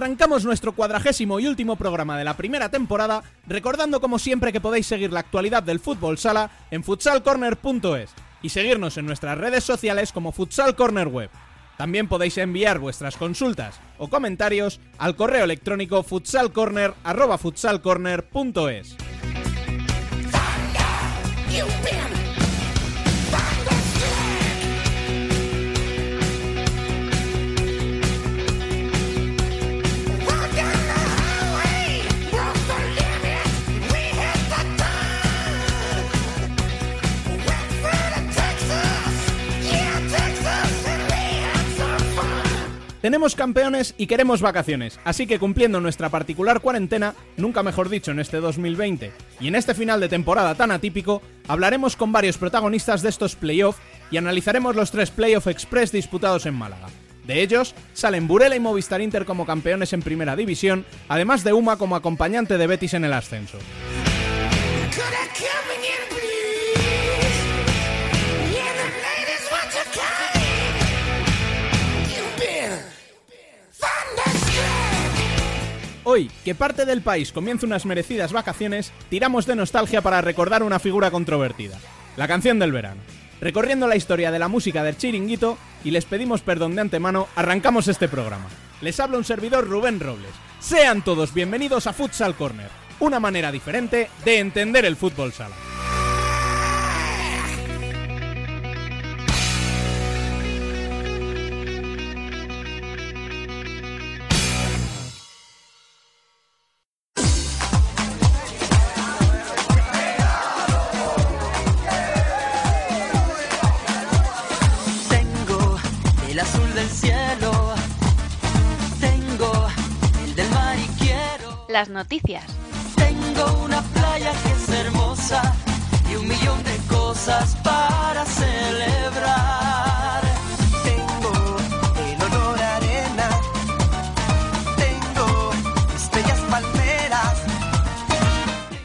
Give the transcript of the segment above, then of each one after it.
Arrancamos nuestro cuadragésimo y último programa de la primera temporada, recordando como siempre que podéis seguir la actualidad del fútbol sala en futsalcorner.es y seguirnos en nuestras redes sociales como Futsal Corner Web. También podéis enviar vuestras consultas o comentarios al correo electrónico futsalcorner@futsalcorner.es. Tenemos campeones y queremos vacaciones, así que cumpliendo nuestra particular cuarentena, nunca mejor dicho en este 2020, y en este final de temporada tan atípico, hablaremos con varios protagonistas de estos playoffs y analizaremos los tres playoff express disputados en Málaga. De ellos, salen Burela y Movistar Inter como campeones en primera división, además de Uma como acompañante de Betis en el ascenso. Hoy, que parte del país comienza unas merecidas vacaciones, tiramos de nostalgia para recordar una figura controvertida, la canción del verano. Recorriendo la historia de la música del chiringuito y les pedimos perdón de antemano, arrancamos este programa. Les habla un servidor Rubén Robles. Sean todos bienvenidos a Futsal Corner, una manera diferente de entender el fútbol sala. Las noticias, Tengo una playa que es hermosa y un millón de cosas para celebrar. Tengo el olor a arena, tengo estrellas palmeras.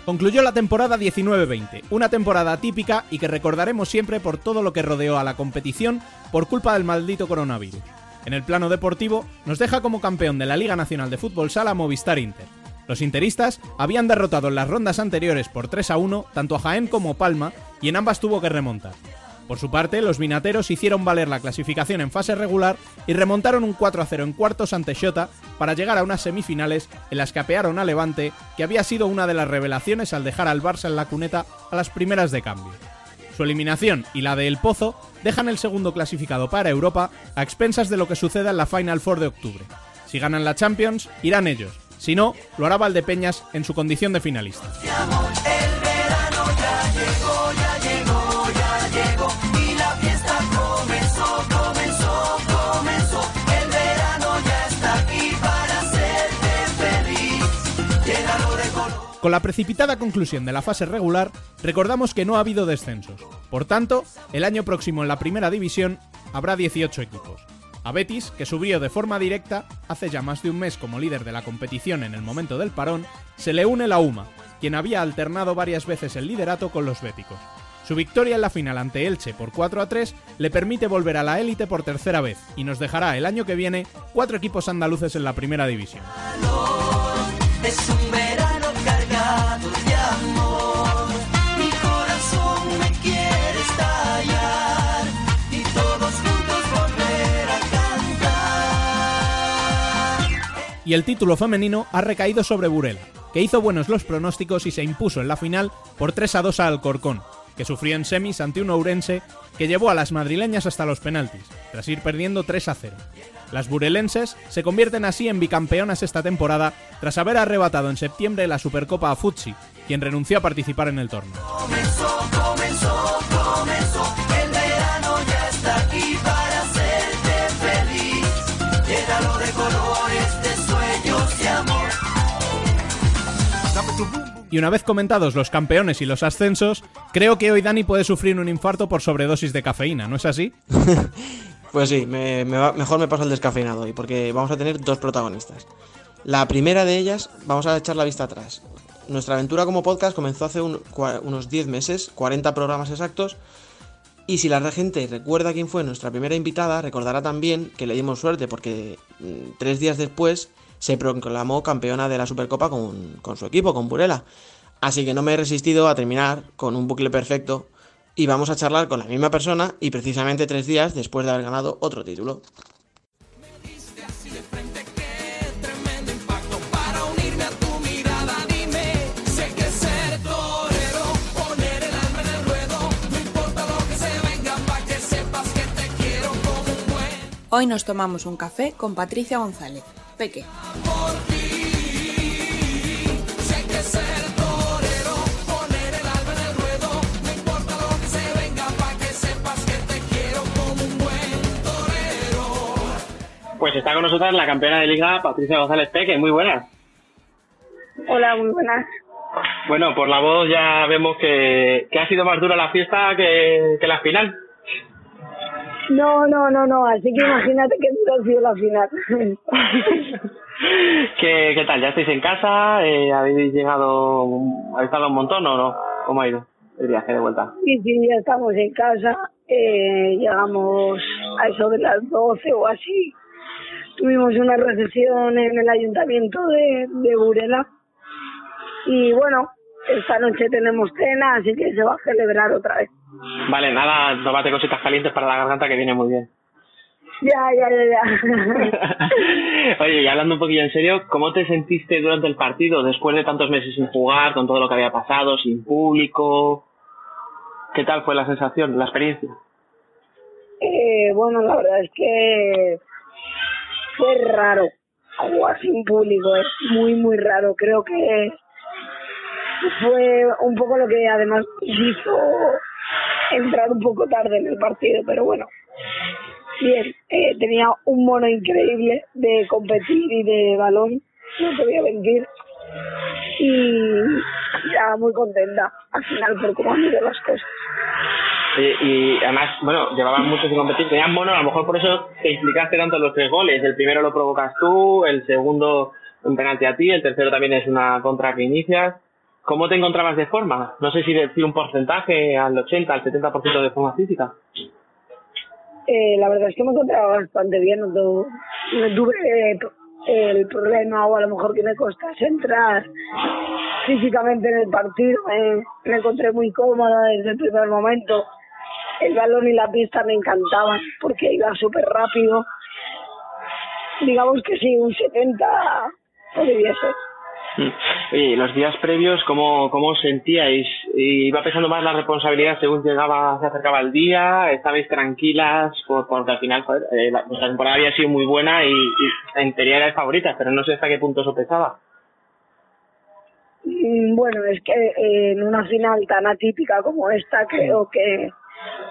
Concluyó la temporada 19-20, una temporada atípica y que recordaremos siempre por todo lo que rodeó a la competición por culpa del maldito coronavirus. En el plano deportivo, nos deja como campeón de la Liga Nacional de Fútbol Sala Movistar Inter. Los interistas habían derrotado en las rondas anteriores por 3 a 1 tanto a Jaén como Palma y en ambas tuvo que remontar. Por su parte, los vinateros hicieron valer la clasificación en fase regular y remontaron un 4 a 0 en cuartos ante Xota para llegar a unas semifinales en las que apearon a Levante, que había sido una de las revelaciones al dejar al Barça en la cuneta a las primeras de cambio. Su eliminación y la de El Pozo dejan el segundo clasificado para Europa a expensas de lo que suceda en la Final Four de octubre. Si ganan la Champions, irán ellos. Si no, lo hará Valdepeñas en su condición de finalista. Con la precipitada conclusión de la fase regular, recordamos que no ha habido descensos. Por tanto, el año próximo en la primera división habrá 18 equipos. A Betis, que subió de forma directa hace ya más de un mes como líder de la competición en el momento del parón, se le une la UMA, quien había alternado varias veces el liderato con los béticos. Su victoria en la final ante Elche por 4 a 3 le permite volver a la élite por tercera vez y nos dejará el año que viene cuatro equipos andaluces en la primera división. Y el título femenino ha recaído sobre Burela, que hizo buenos los pronósticos y se impuso en la final por 3 a 2 a Alcorcón, que sufrió en semis ante un Ourense que llevó a las madrileñas hasta los penaltis, tras ir perdiendo 3 a 0. Las burelenses se convierten así en bicampeonas esta temporada tras haber arrebatado en septiembre la Supercopa a Futsi quien renunció a participar en el torneo. Comenzó, comenzó, comenzó. Y una vez comentados los campeones y los ascensos, creo que hoy Dani puede sufrir un infarto por sobredosis de cafeína, ¿no es así? Pues sí, me- va- mejor me paso el descafeinado hoy, porque vamos a tener dos protagonistas. La primera de ellas, vamos a echar la vista atrás. Nuestra aventura como podcast comenzó hace unos 10 meses, 40 programas exactos, y si la gente recuerda quién fue nuestra primera invitada, recordará también que le dimos suerte porque mm, tres días después se proclamó campeona de la Supercopa con, con su equipo, con Burela. Así que no me he resistido a terminar con un bucle perfecto y vamos a charlar con la misma persona y precisamente tres días después de haber ganado otro título. Hoy nos tomamos un café con Patricia González. Peque. Pues está con nosotras la campeona de liga, Patricia González Peque. Muy buenas. Hola, muy buenas. Bueno, por la voz ya vemos que, que ha sido más dura la fiesta que, que la final. No, no, no, no, así que imagínate que dura ha sido la final. ¿Qué, ¿Qué tal? ¿Ya estáis en casa? Eh, ¿Habéis llegado, habéis estado un montón o no? ¿Cómo ha ido el viaje de vuelta? sí, sí, ya estamos en casa, eh, llegamos a eso de las 12 o así. Tuvimos una recepción en el ayuntamiento de, de Burela y bueno, esta noche tenemos cena, así que se va a celebrar otra vez. Vale, nada, tómate cositas calientes para la garganta que viene muy bien. Ya, ya, ya, ya. Oye, y hablando un poquillo en serio, ¿cómo te sentiste durante el partido después de tantos meses sin jugar, con todo lo que había pasado, sin público? ¿Qué tal fue la sensación, la experiencia? Eh, bueno, la verdad es que fue raro jugar sin público, es muy, muy raro. Creo que fue un poco lo que además hizo entrar un poco tarde en el partido, pero bueno, bien, eh, tenía un mono increíble de competir y de balón, no te voy a mentir, y ya muy contenta al final por cómo han ido las cosas. Oye, y además, bueno, llevaban mucho sin competir, tenían mono, a lo mejor por eso te implicaste tanto los tres goles. El primero lo provocas tú, el segundo un penalti a ti, el tercero también es una contra que inicias. ¿Cómo te encontrabas de forma? No sé si decir un porcentaje al 80, al 70% de forma física. Eh, la verdad es que me encontraba bastante bien, no, tu- no tuve eh, el problema o a lo mejor que me costase entrar físicamente en el partido, me, me encontré muy cómoda desde el primer momento. El balón y la pista me encantaban porque iba súper rápido. Digamos que sí, un 70 podría ser. Oye, los días previos, ¿cómo, cómo os sentíais? ¿Iba pesando más la responsabilidad según llegaba, se acercaba el día? ¿Estabais tranquilas? Por, porque al final, joder, eh, la, temporada había sido muy buena y, y en teoría erais favoritas, pero no sé hasta qué punto eso pesaba. Mm, Bueno, es que eh, en una final tan atípica como esta creo que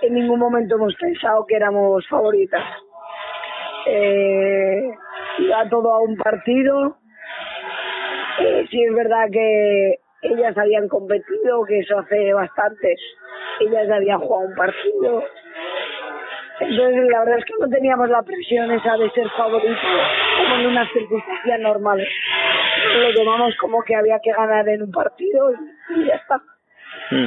en ningún momento hemos pensado que éramos favoritas. Eh, iba todo a un partido. Sí es verdad que ellas habían competido, que eso hace bastante. Ellas habían jugado un partido. Entonces la verdad es que no teníamos la presión esa de ser favoritos como en unas circunstancias normales. Lo tomamos como que había que ganar en un partido y, y ya está. Mm.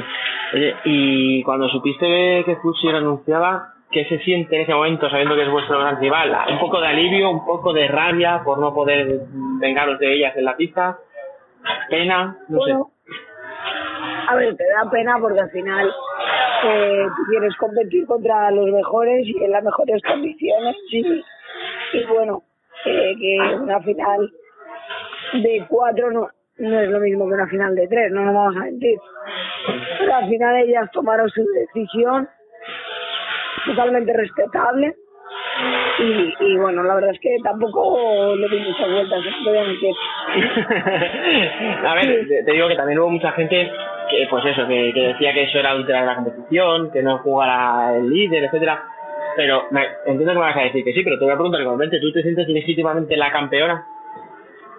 Oye, y cuando supiste que Fusi renunciaba, ¿qué se siente en ese momento sabiendo que es vuestro gran rival? ¿Un poco de alivio, un poco de rabia por no poder vengaros de ellas en la pista? ¿Pena? No sé. Bueno, a ver, te da pena porque al final eh, quieres competir contra los mejores y en las mejores condiciones y, y bueno, eh, que una final de cuatro no, no es lo mismo que una final de tres, no nos vamos a mentir. Pero al final ellas tomaron su decisión totalmente respetable Y, y bueno, la verdad es que tampoco le di muchas vueltas, no te voy a mentir. a ver, te- te digo que también hubo mucha gente que, pues eso, que, que decía que eso era adulterar la competición, que no jugara el líder, etcétera. Pero me, entiendo que me vas a decir que sí, pero te voy a preguntar igualmente, ¿tú te sientes legítimamente la campeona?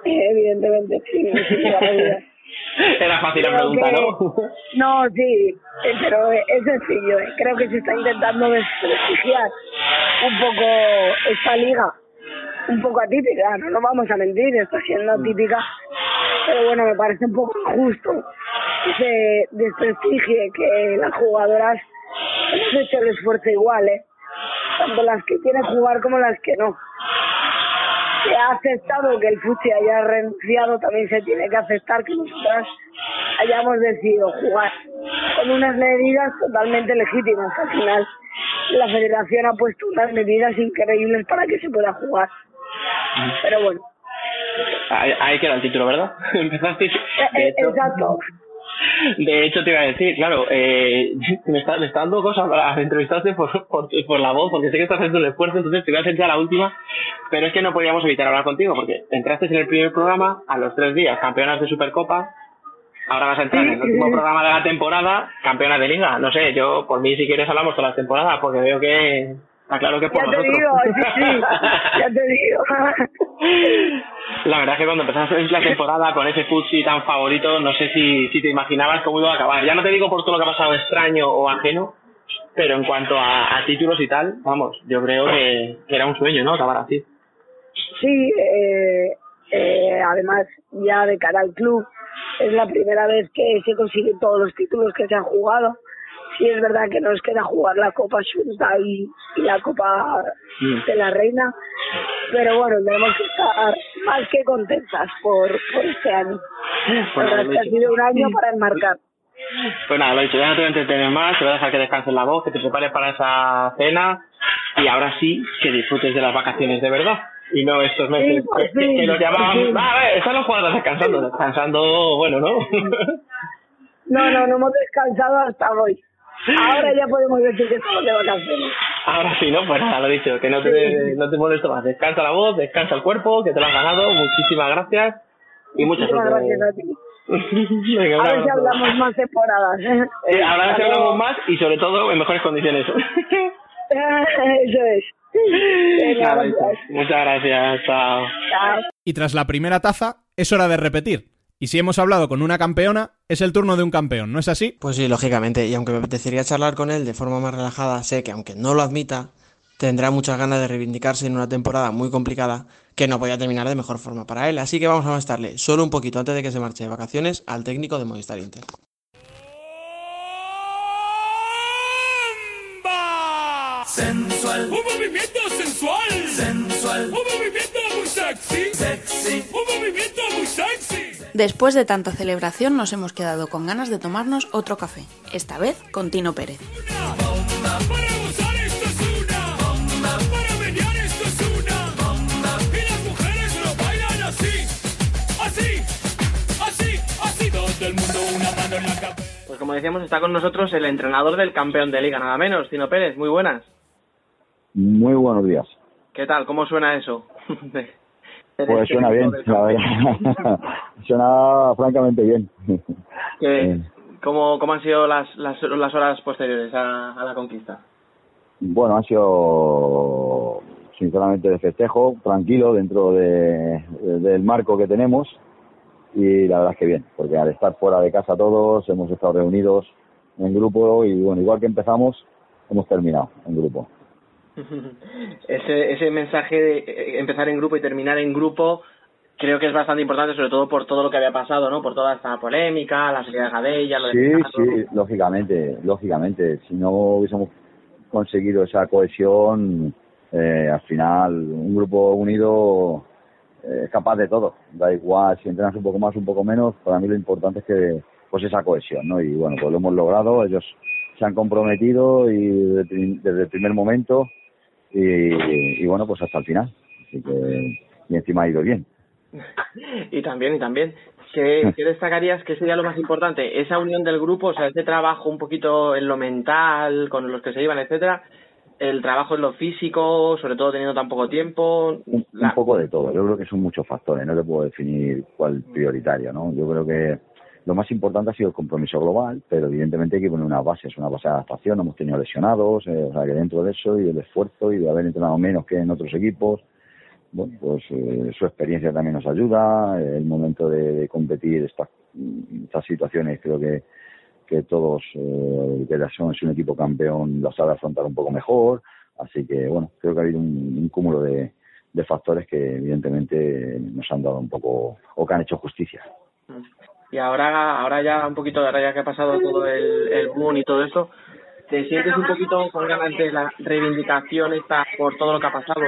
Eh, Evidentemente, sí, toda la. Era fácil la Creo pregunta, que- ¿no? No, sí, eh, pero es sencillo. eh. Creo que se está intentando desprestigiar un poco esta liga, un poco atípica, no nos vamos a mentir, está siendo atípica, pero bueno, me parece un poco injusto que se desprestigie que las jugadoras hemos hecho el esfuerzo igual, ¿eh? tanto las que quieren jugar como las que no. Se ha aceptado que el Fuchi haya renunciado, también se tiene que aceptar que nosotras hayamos decidido jugar con unas medidas totalmente legítimas. Al final, la federación ha puesto unas medidas increíbles para que se pueda jugar. Pero bueno, Ahí, ahí queda el título, ¿verdad? Empezaste. eh, exacto. De hecho, te iba a decir, claro, eh, me, está, me está dando cosas para entrevistarte por, por, por la voz, porque sé que estás haciendo un esfuerzo, entonces te voy a hacer ya la última. Pero es que no podíamos evitar hablar contigo, porque entraste en el primer programa, a los tres días, campeonas de Supercopa. Ahora vas a entrar en el último programa de la temporada, campeonas de liga. No sé, yo, por mí, si quieres, hablamos todas las temporadas, porque veo que está claro que es por Ya te nosotros. digo, sí, sí, ya te digo. La verdad es que cuando empezaste la temporada con ese Futsi tan favorito, no sé si, si te imaginabas cómo iba a acabar. Ya no te digo por todo lo que ha pasado extraño o ajeno, pero en cuanto a, a títulos y tal, vamos, yo creo que, que era un sueño, ¿no? Acabar así. Sí, eh, eh, además ya de cara al club es la primera vez que se consiguen todos los títulos que se han jugado. Sí es verdad que nos queda jugar la Copa Junta y, y la Copa Mm. de la Reina, pero bueno, tenemos que estar más que contentas por, por este año. Bueno, verdad que ha sido un año para enmarcar. Pues nada, lo dicho, ya no te voy a entretener más, te voy a dejar que descanses la voz, que te prepares para esa cena y ahora sí que disfrutes de las vacaciones de verdad. Y no estos meses Sí, por que, fin, que los. "Ah, a ver, están los jugadores descansando, descansando, bueno, ¿no? No, no, no hemos descansado hasta hoy. Ahora ya podemos decir que estamos de vacaciones. Ahora sí, ¿no? Pues nada, lo dicho, que no te, no te molesto más. Descansa la voz, descansa el cuerpo, que te lo has ganado. Muchísimas gracias y mucha Muchísimas suerte. gracias a ti. Venga, un A ver si hablamos más temporadas. ¿eh? Eh, ahora sí Hasta hablamos más y sobre todo en mejores condiciones. Eso es. Venga, Nada, gracias. muchas gracias, chao. Chao. Y tras la primera taza, es hora de repetir. Y si hemos hablado con una campeona, es el turno de un campeón, ¿no es así? Pues sí, lógicamente, y aunque me apetecería charlar con él de forma más relajada, sé que aunque no lo admita, tendrá muchas ganas de reivindicarse en una temporada muy complicada que no podía terminar de mejor forma para él. Así que vamos a molestarle solo un poquito antes de que se marche de vacaciones al técnico de Movistar Inter. Sensual, Un movimiento sensual. sensual, Un movimiento muy sexy. sexy. Un movimiento. Después de tanta celebración nos hemos quedado con ganas de tomarnos otro café, esta vez con Tino Pérez. Pues como decíamos, está con nosotros el entrenador del campeón de liga, nada menos, Tino Pérez. Muy buenas. Muy buenos días. ¿Qué tal? ¿Cómo suena eso? Pues este suena bien, la verdad. suena francamente bien. ¿Qué- Eh. cómo, ¿Cómo han sido las, las, las horas posteriores a, a la conquista? Bueno, ha sido sinceramente de festejo, tranquilo dentro de, de- del marco que tenemos y la verdad es que bien, porque al estar fuera de casa todos hemos estado reunidos en grupo y bueno, igual que empezamos, hemos terminado en grupo. ese, ese mensaje de eh, empezar en grupo y terminar en grupo creo que es bastante importante, sobre todo por todo lo que había pasado, ¿no? Por toda esta polémica, la salida de Gadella, lo de Sí, Pizarro. sí, lógicamente, lógicamente. Si no hubiésemos conseguido esa cohesión, eh, al final un grupo unido eh, es capaz de todo. Da igual si entrenas un poco más, un poco menos. Para mí lo importante es que pues esa cohesión, ¿no? Y bueno, pues lo hemos logrado. Ellos se han comprometido y desde el primer momento y, y bueno, pues hasta el final. Así que y encima ha ido bien. y también, y también. ¿Qué, ¿Qué destacarías que sería lo más importante? Esa unión del grupo, o sea, ese trabajo un poquito en lo mental, con los que se iban, etcétera, el trabajo en lo físico, sobre todo teniendo tan poco tiempo. un, La- un poco de todo. Yo creo que son muchos factores, no te puedo definir cuál prioritario, ¿no? Yo creo que lo más importante ha sido el compromiso global, pero evidentemente hay que poner unas bases, una base de adaptación, hemos tenido lesionados, eh, o sea que dentro de eso y del esfuerzo y de haber entrenado menos que en otros equipos, bueno, pues eh, su experiencia también nos ayuda, el momento de, competir estas, estas situaciones creo que que todos, eh, que la Son es un equipo campeón, la sabe afrontar un poco mejor. Así que, bueno, creo que ha habido un, cúmulo de, de factores que evidentemente nos han dado un poco, o que han hecho justicia. Y ahora, ahora ya un poquito, ahora ya que ha pasado todo el, el boom y todo eso, ¿te sientes un poquito con ganas de la reivindicación esta por todo lo que ha pasado?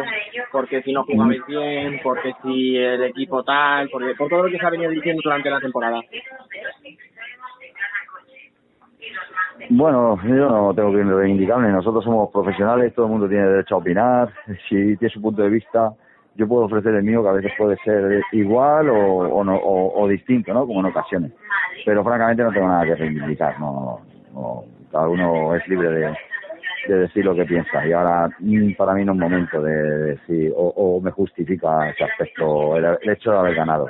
Porque si no jugabais bien, porque si el equipo tal, porque por todo lo que se ha venido diciendo durante la temporada. Bueno, yo no tengo que reivindicarme. Nosotros somos profesionales, todo el mundo tiene derecho a opinar. Si tiene su punto de vista, yo puedo ofrecer el mío, que a veces puede ser igual o, o, no, o, distinto, ¿no? Como en ocasiones. Pero francamente no tengo nada que reivindicar. No, no, cada uno es libre de, de decir lo que piensa. Y ahora, mm, para mí no es momento de decir, o, o me justifica ese aspecto, el, el hecho de haber ganado.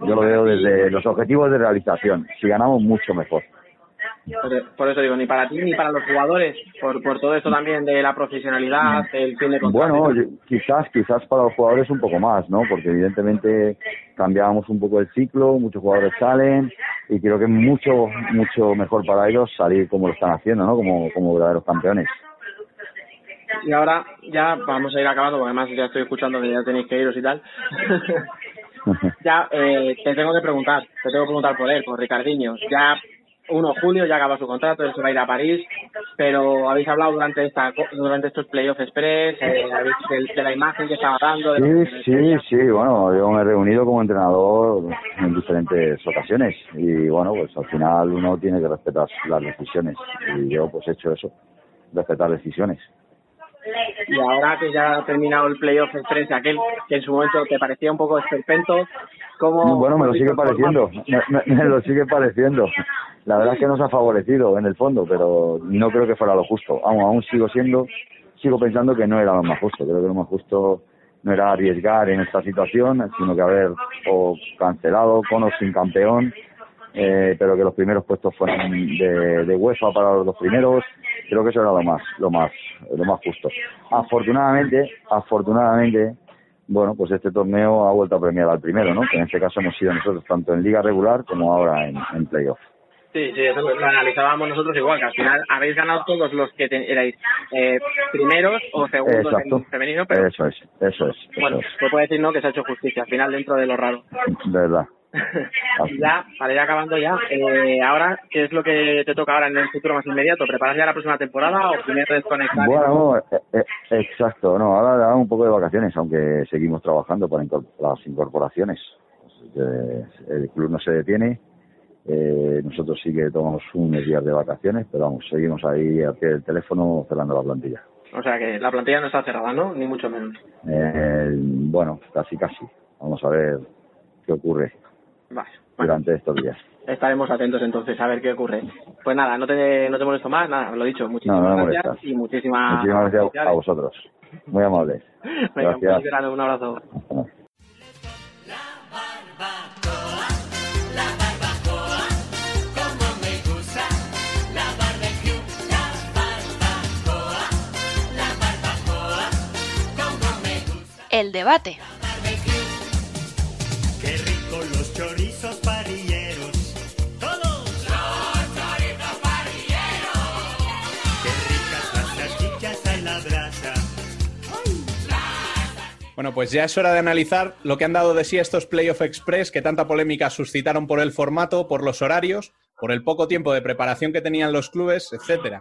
Yo lo veo desde los objetivos de realización. Si ganamos, mucho mejor. Por, por eso digo, ni para ti ni para los jugadores, por, por todo esto también de la profesionalidad, el fin de contrato. Bueno, yo- quizás, quizás para los jugadores un poco más, ¿no? Porque evidentemente cambiábamos un poco el ciclo, muchos jugadores salen y creo que es mucho, mucho mejor para ellos salir como lo están haciendo, ¿no? Como, como verdaderos campeones. Y ahora ya vamos a ir acabando, porque además ya estoy escuchando que ya tenéis que iros y tal. ya eh, te tengo que preguntar, te tengo que preguntar por él, por Ricardinho. Ya 1 de julio ya acaba su contrato, él se va a ir a París, pero habéis hablado durante esta durante estos playoffs express, eh, de, de la imagen que estaba dando. Sí, sí, sí, bueno, yo me he reunido como entrenador en diferentes ocasiones y bueno, pues al final uno tiene que respetar las decisiones y yo pues he hecho eso, respetar decisiones. Y ahora que ya ha terminado el playoff express, aquel que en su momento te parecía un poco esperpento, ¿cómo...? Bueno, me lo sigue pareciendo, formato? me, me- me lo sigue pareciendo. La verdad es que nos ha favorecido en el fondo, pero no creo que fuera lo justo. Aún, aún sigo siendo, sigo pensando que no era lo más justo. Creo que lo más justo no era arriesgar en esta situación, sino que haber o cancelado con o sin campeón, eh, pero que los primeros puestos fueran de, de UEFA para los dos primeros. Creo que eso era lo más, lo más, lo más justo. Afortunadamente, afortunadamente, bueno, pues este torneo ha vuelto a premiar al primero, ¿no? Que en este caso hemos sido nosotros tanto en liga regular como ahora en, en playoff. Sí, sí, eso lo, analizábamos nosotros igual, que al final habéis ganado todos los que te- erais eh, primeros o segundos Exacto. en femenino, pero Eso es, eso es, eso bueno, se puede decir no que se ha hecho justicia, al final dentro de lo raro. De verdad. ya, para ir acabando ya, eh, ahora, ¿qué es lo que te toca ahora en el futuro más inmediato? ¿Preparas ya la próxima temporada o primero desconectar? Bueno, eh, eh, exacto, no, ahora da un poco de vacaciones, aunque seguimos trabajando para incor- las incorporaciones. Que el club no se detiene, eh, nosotros sí que tomamos unos días de vacaciones, pero vamos, seguimos ahí al pie del teléfono cerrando la plantilla. O sea que la plantilla no está cerrada, ¿no? Ni mucho menos. Eh, bueno, casi casi. Vamos a ver qué ocurre Vale. durante estos días. Estaremos atentos entonces a ver qué ocurre. Pues nada, no te, no te molesto más, nada, lo dicho, muchísimas No, no me gracias y muchísimas, Muchísimas gracias a vosotros. Muy amables. Venga, Gracias. un abrazo. Como me Bueno, pues ya es hora de analizar lo que han dado de sí estos Playoff Express que tanta polémica suscitaron por el formato, por los horarios, por el poco tiempo de preparación que tenían los clubes, etcétera.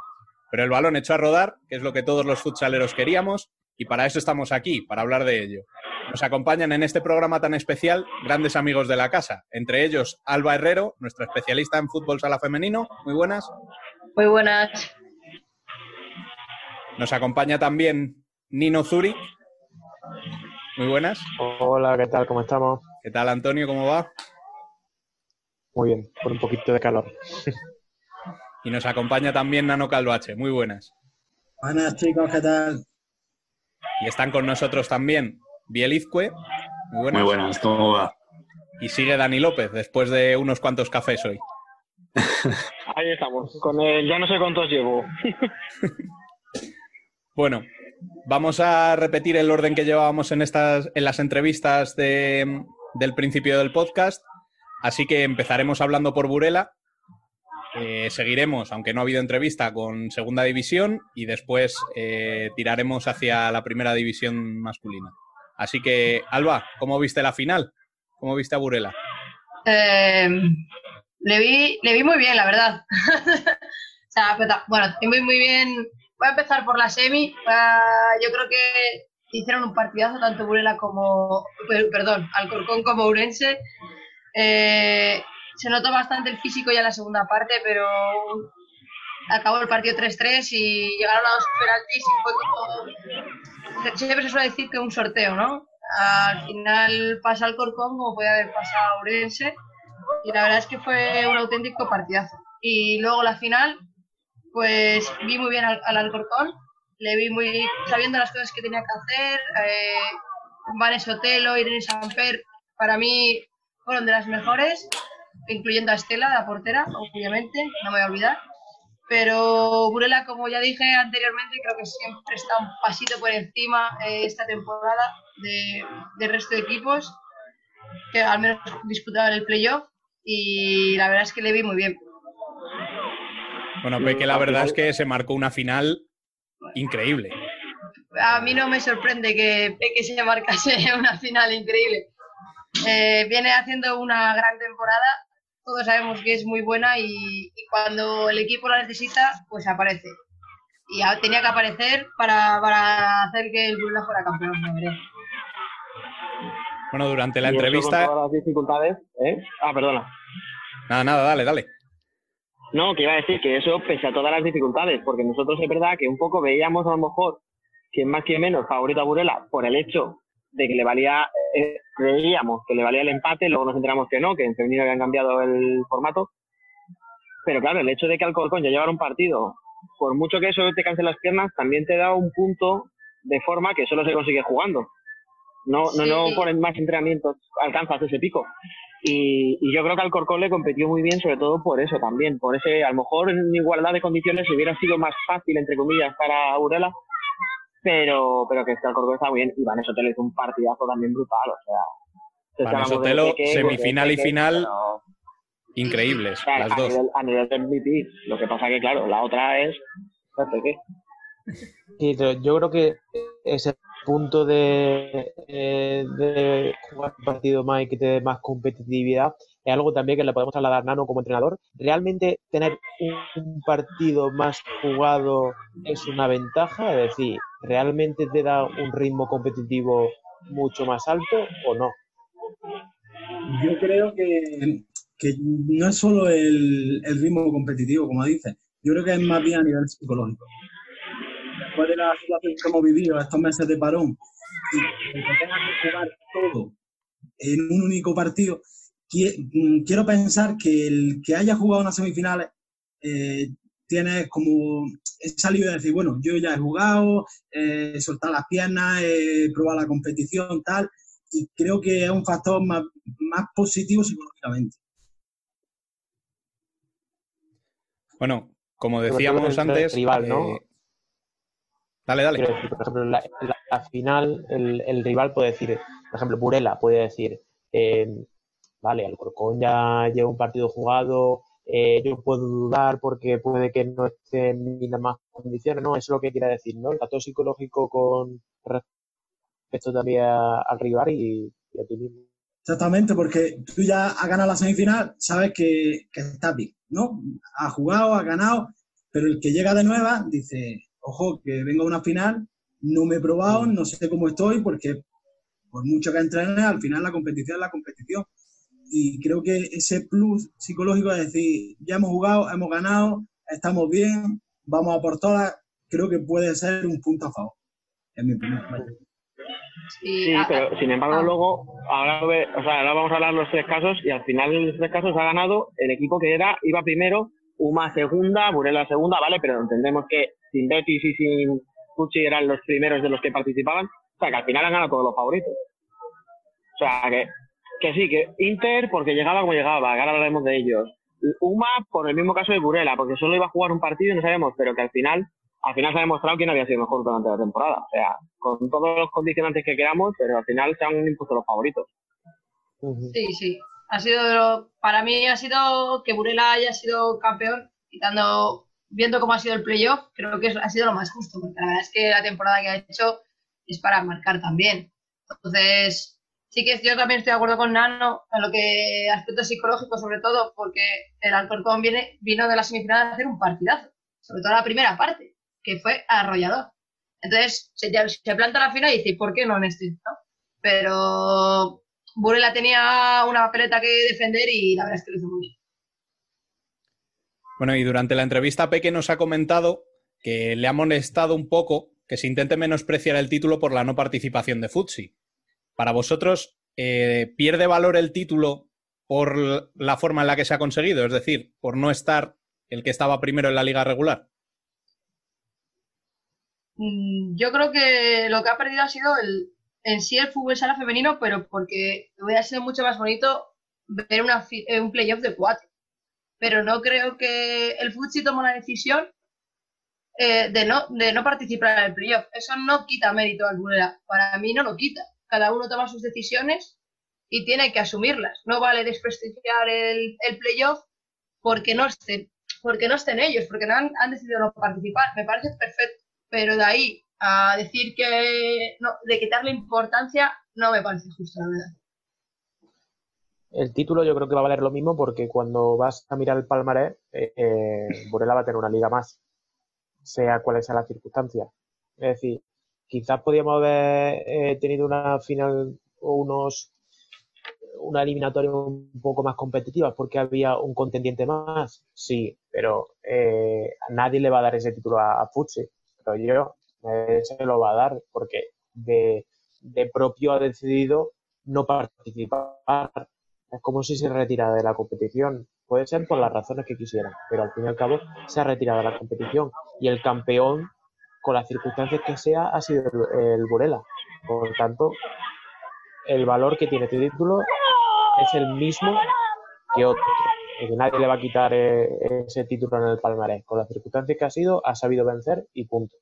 Pero el balón echó a rodar, que es lo que todos los futsaleros queríamos, y para eso estamos aquí, para hablar de ello. Nos acompañan en este programa tan especial grandes amigos de la casa, entre ellos Alba Herrero, nuestra especialista en fútbol sala femenino. Muy buenas. Muy buenas. Nos acompaña también Nino Zurich. Muy buenas. Hola, ¿qué tal? ¿Cómo estamos? ¿Qué tal, Antonio? ¿Cómo va? Muy bien, con un poquito de calor. Y nos acompaña también Nano Calvache. Muy buenas. Buenas chicos, ¿qué tal? Y están con nosotros también Bielizque. Muy buenas. Muy buenas, ¿cómo va? Y sigue Dani López después de unos cuantos cafés hoy. Ahí estamos, con el ya no sé cuántos llevo. Bueno, vamos a repetir el orden que llevábamos en, estas, en las entrevistas de- del principio del podcast. Así que empezaremos hablando por Burela. Eh, seguiremos, aunque no ha habido entrevista, con Segunda División y después eh, tiraremos hacia la Primera División masculina. Así que, Alba, ¿cómo viste la final? ¿Cómo viste a Burela? Eh, le, vi, le vi muy bien, la verdad. ta- bueno, muy, muy bien. Voy a empezar por la semi. Ah, yo creo que hicieron un partidazo, tanto Burela como. per- Perdón, Alcorcón como Urense. Eh, se notó bastante el físico ya en la segunda parte, pero acabó el partido 3-3 y llegaron a dos penaltis y fue como. Siempre se suele decir que un sorteo, ¿no? Al final pasa Alcorcón como puede haber pasado Urense y la verdad es que fue un auténtico partidazo. Y luego la final, pues vi muy bien al, al Alcorcón, le vi muy sabiendo las cosas que tenía que hacer. Eh, Vanes Sotelo, Irene Samper, para mí fueron de las mejores, incluyendo a Estela, la portera, obviamente, no me voy a olvidar. Pero Burela, como ya dije anteriormente, creo que siempre está un pasito por encima eh, esta temporada de, del resto de equipos que al menos disputaban el playoff y la verdad es que le vi muy bien. Bueno, pues que la verdad es que se marcó una final increíble. A mí no me sorprende que, que se marcase una final increíble. Eh, viene haciendo una gran temporada, todos sabemos que es muy buena y, y cuando el equipo la necesita, pues aparece. Y a- tenía que aparecer para, para hacer que el Burela fuera campeón, la verdad. Bueno, durante la Y entrevista. Con todas las dificultades, ¿eh? Ah, perdona. Nada, nada, dale, dale. No, que iba a decir que eso pese a todas las dificultades, porque nosotros es verdad que un poco veíamos a lo mejor, quien más que menos, favorito a Burela por el hecho de que le valía, eh, creíamos que le valía el empate, luego nos enteramos que no, que en femenino habían cambiado el formato. Pero claro, el hecho de que Alcorcón ya llevara un partido, por mucho que eso te canse las piernas, también te da un punto de forma que solo se consigue jugando. No, no, no Sí. por más entrenamientos alcanzas ese pico. Y, y yo creo que Alcorcón le competió muy bien, sobre todo por eso también. Por ese, a lo mejor en igualdad de condiciones hubiera sido más fácil, entre comillas, para Urela, pero, pero que este Alcorcón está muy bien. Y Vanessa Sotelo hizo un partidazo también brutal, o sea. Sotelo, Peque, semifinal y final, pero- increíbles, Claro, las a dos. nivel, a nivel de MVP. Lo que pasa que, claro, la otra es. Peque. Sí, pero yo creo que ese punto de, eh, de jugar un partido más y que te dé más competitividad es algo también que le podemos trasladar a Nano como entrenador. ¿Realmente tener un, partido más jugado es una ventaja? Es decir, ¿realmente te da un ritmo competitivo mucho más alto o no? Yo creo que, que no es solo el ritmo competitivo, como dices, yo creo que es más bien a nivel psicológico. Después de la situación que hemos vivido, estos meses de parón, y que tengas que jugar todo en un único partido, mm, quiero pensar que el que haya jugado unas semifinales eh, tiene como esa libre de decir, bueno, yo ya he jugado, eh, he soltado las piernas, he probado la competición, tal, y creo que es un factor más, más positivo psicológicamente. Bueno, como decíamos el antes. rival, ¿no? Dale, dale. Quiero decir, por ejemplo, en la, en la- la final, el, el rival puede decir, por ejemplo, Burela puede decir, eh, vale, Alcorcón ya lleva un partido jugado, eh, yo puedo dudar porque puede que no esté en las más condiciones, ¿no? Eso es lo que quiere decir, ¿no? El factor psicológico con respecto también al rival y, y a ti mismo. Exactamente, porque tú ya has ganado la semifinal, sabes que, que estás bien, ¿no? Has jugado, has ganado, pero el que llega de nueva dice, ojo, que vengo a una final, no me he probado, no sé cómo estoy, porque por mucho que entrenes, al final la competición es la competición. Y creo que ese plus psicológico es decir, ya hemos jugado, hemos ganado, estamos bien, vamos a por todas, creo que puede ser un punto a favor, en mi opinión. Sí, pero sin embargo luego, ahora, lo ve- o sea, ahora vamos a hablar de los tres casos y al final de los tres casos ha ganado el equipo que era, iba primero, Uma segunda, Burela segunda, vale, pero entendemos que sin Betis y sin Pucci eran los primeros de los que participaban. O sea, que al final han ganado todos los favoritos. O sea, que, que sí, que Inter porque llegaba como llegaba, ahora hablaremos de ellos. Uma por el mismo caso de Burela, porque solo iba a jugar un partido y no sabemos, pero que al final, al final se ha demostrado quién había sido mejor durante la temporada. O sea, con todos los condicionantes que queramos, pero al final se han impuesto los favoritos. Sí, sí. Ha sido, de lo- para mí ha sido que Burela haya sido campeón, quitando, viendo cómo ha sido el playoff, creo que ha sido lo más justo, porque la verdad es que la temporada que ha hecho es para marcar también. Entonces, sí que yo también estoy de acuerdo con Nano en lo que aspecto psicológico, sobre todo, porque el Alcorcón viene, vino de la semifinal a hacer un partidazo, sobre todo la primera parte, que fue arrollador. Entonces, se, se planta la final y dice, ¿por qué no en este? ¿no? Pero Burela tenía una papeleta que defender y la verdad es que lo hizo muy bien. Bueno, y durante la entrevista Peque nos ha comentado que le ha molestado un poco que se intente menospreciar el título por la no participación de Futsi. Para vosotros, eh, ¿pierde valor el título por la forma en la que se ha conseguido? Es decir, por no estar el que estaba primero en la liga regular. Mm, Yo creo que lo que ha perdido ha sido el, en sí el fútbol sala femenino, pero porque hubiera sido mucho más bonito ver eh, un playoff de cuatro. Pero no creo que el Futsi tomó la decisión eh, de, no, de no participar en el playoff. Eso no quita mérito al Burela. Para mí no lo quita. Cada uno toma sus decisiones y tiene que asumirlas. No vale desprestigiar el, el playoff porque no estén, porque no estén ellos, porque no han, han decidido no participar. Me parece perfecto. Pero de ahí a decir que no, de quitarle importancia, no me parece justo, la verdad. El título yo creo que va a valer lo mismo porque cuando vas a mirar el palmarés, eh, eh, va a tener una liga más, sea cual sea la circunstancia. Es decir, quizás podíamos haber eh, tenido una final o unos una eliminatoria un poco más competitiva porque había un contendiente más, sí, pero eh, a nadie le va a dar ese título a, a pero yo se lo va a dar porque de propio ha decidido no participar. Es como si se retirara de la competición. Puede ser por las razones que quisieran, pero al fin y al cabo se ha retirado de la competición y el campeón, con las circunstancias que sea, ha sido el, el Burela. Por tanto, el valor que tiene este título es el mismo que otro. Nadie le va a quitar eh, ese título en el palmarés. Con las circunstancias que ha sido, ha sabido vencer y punto.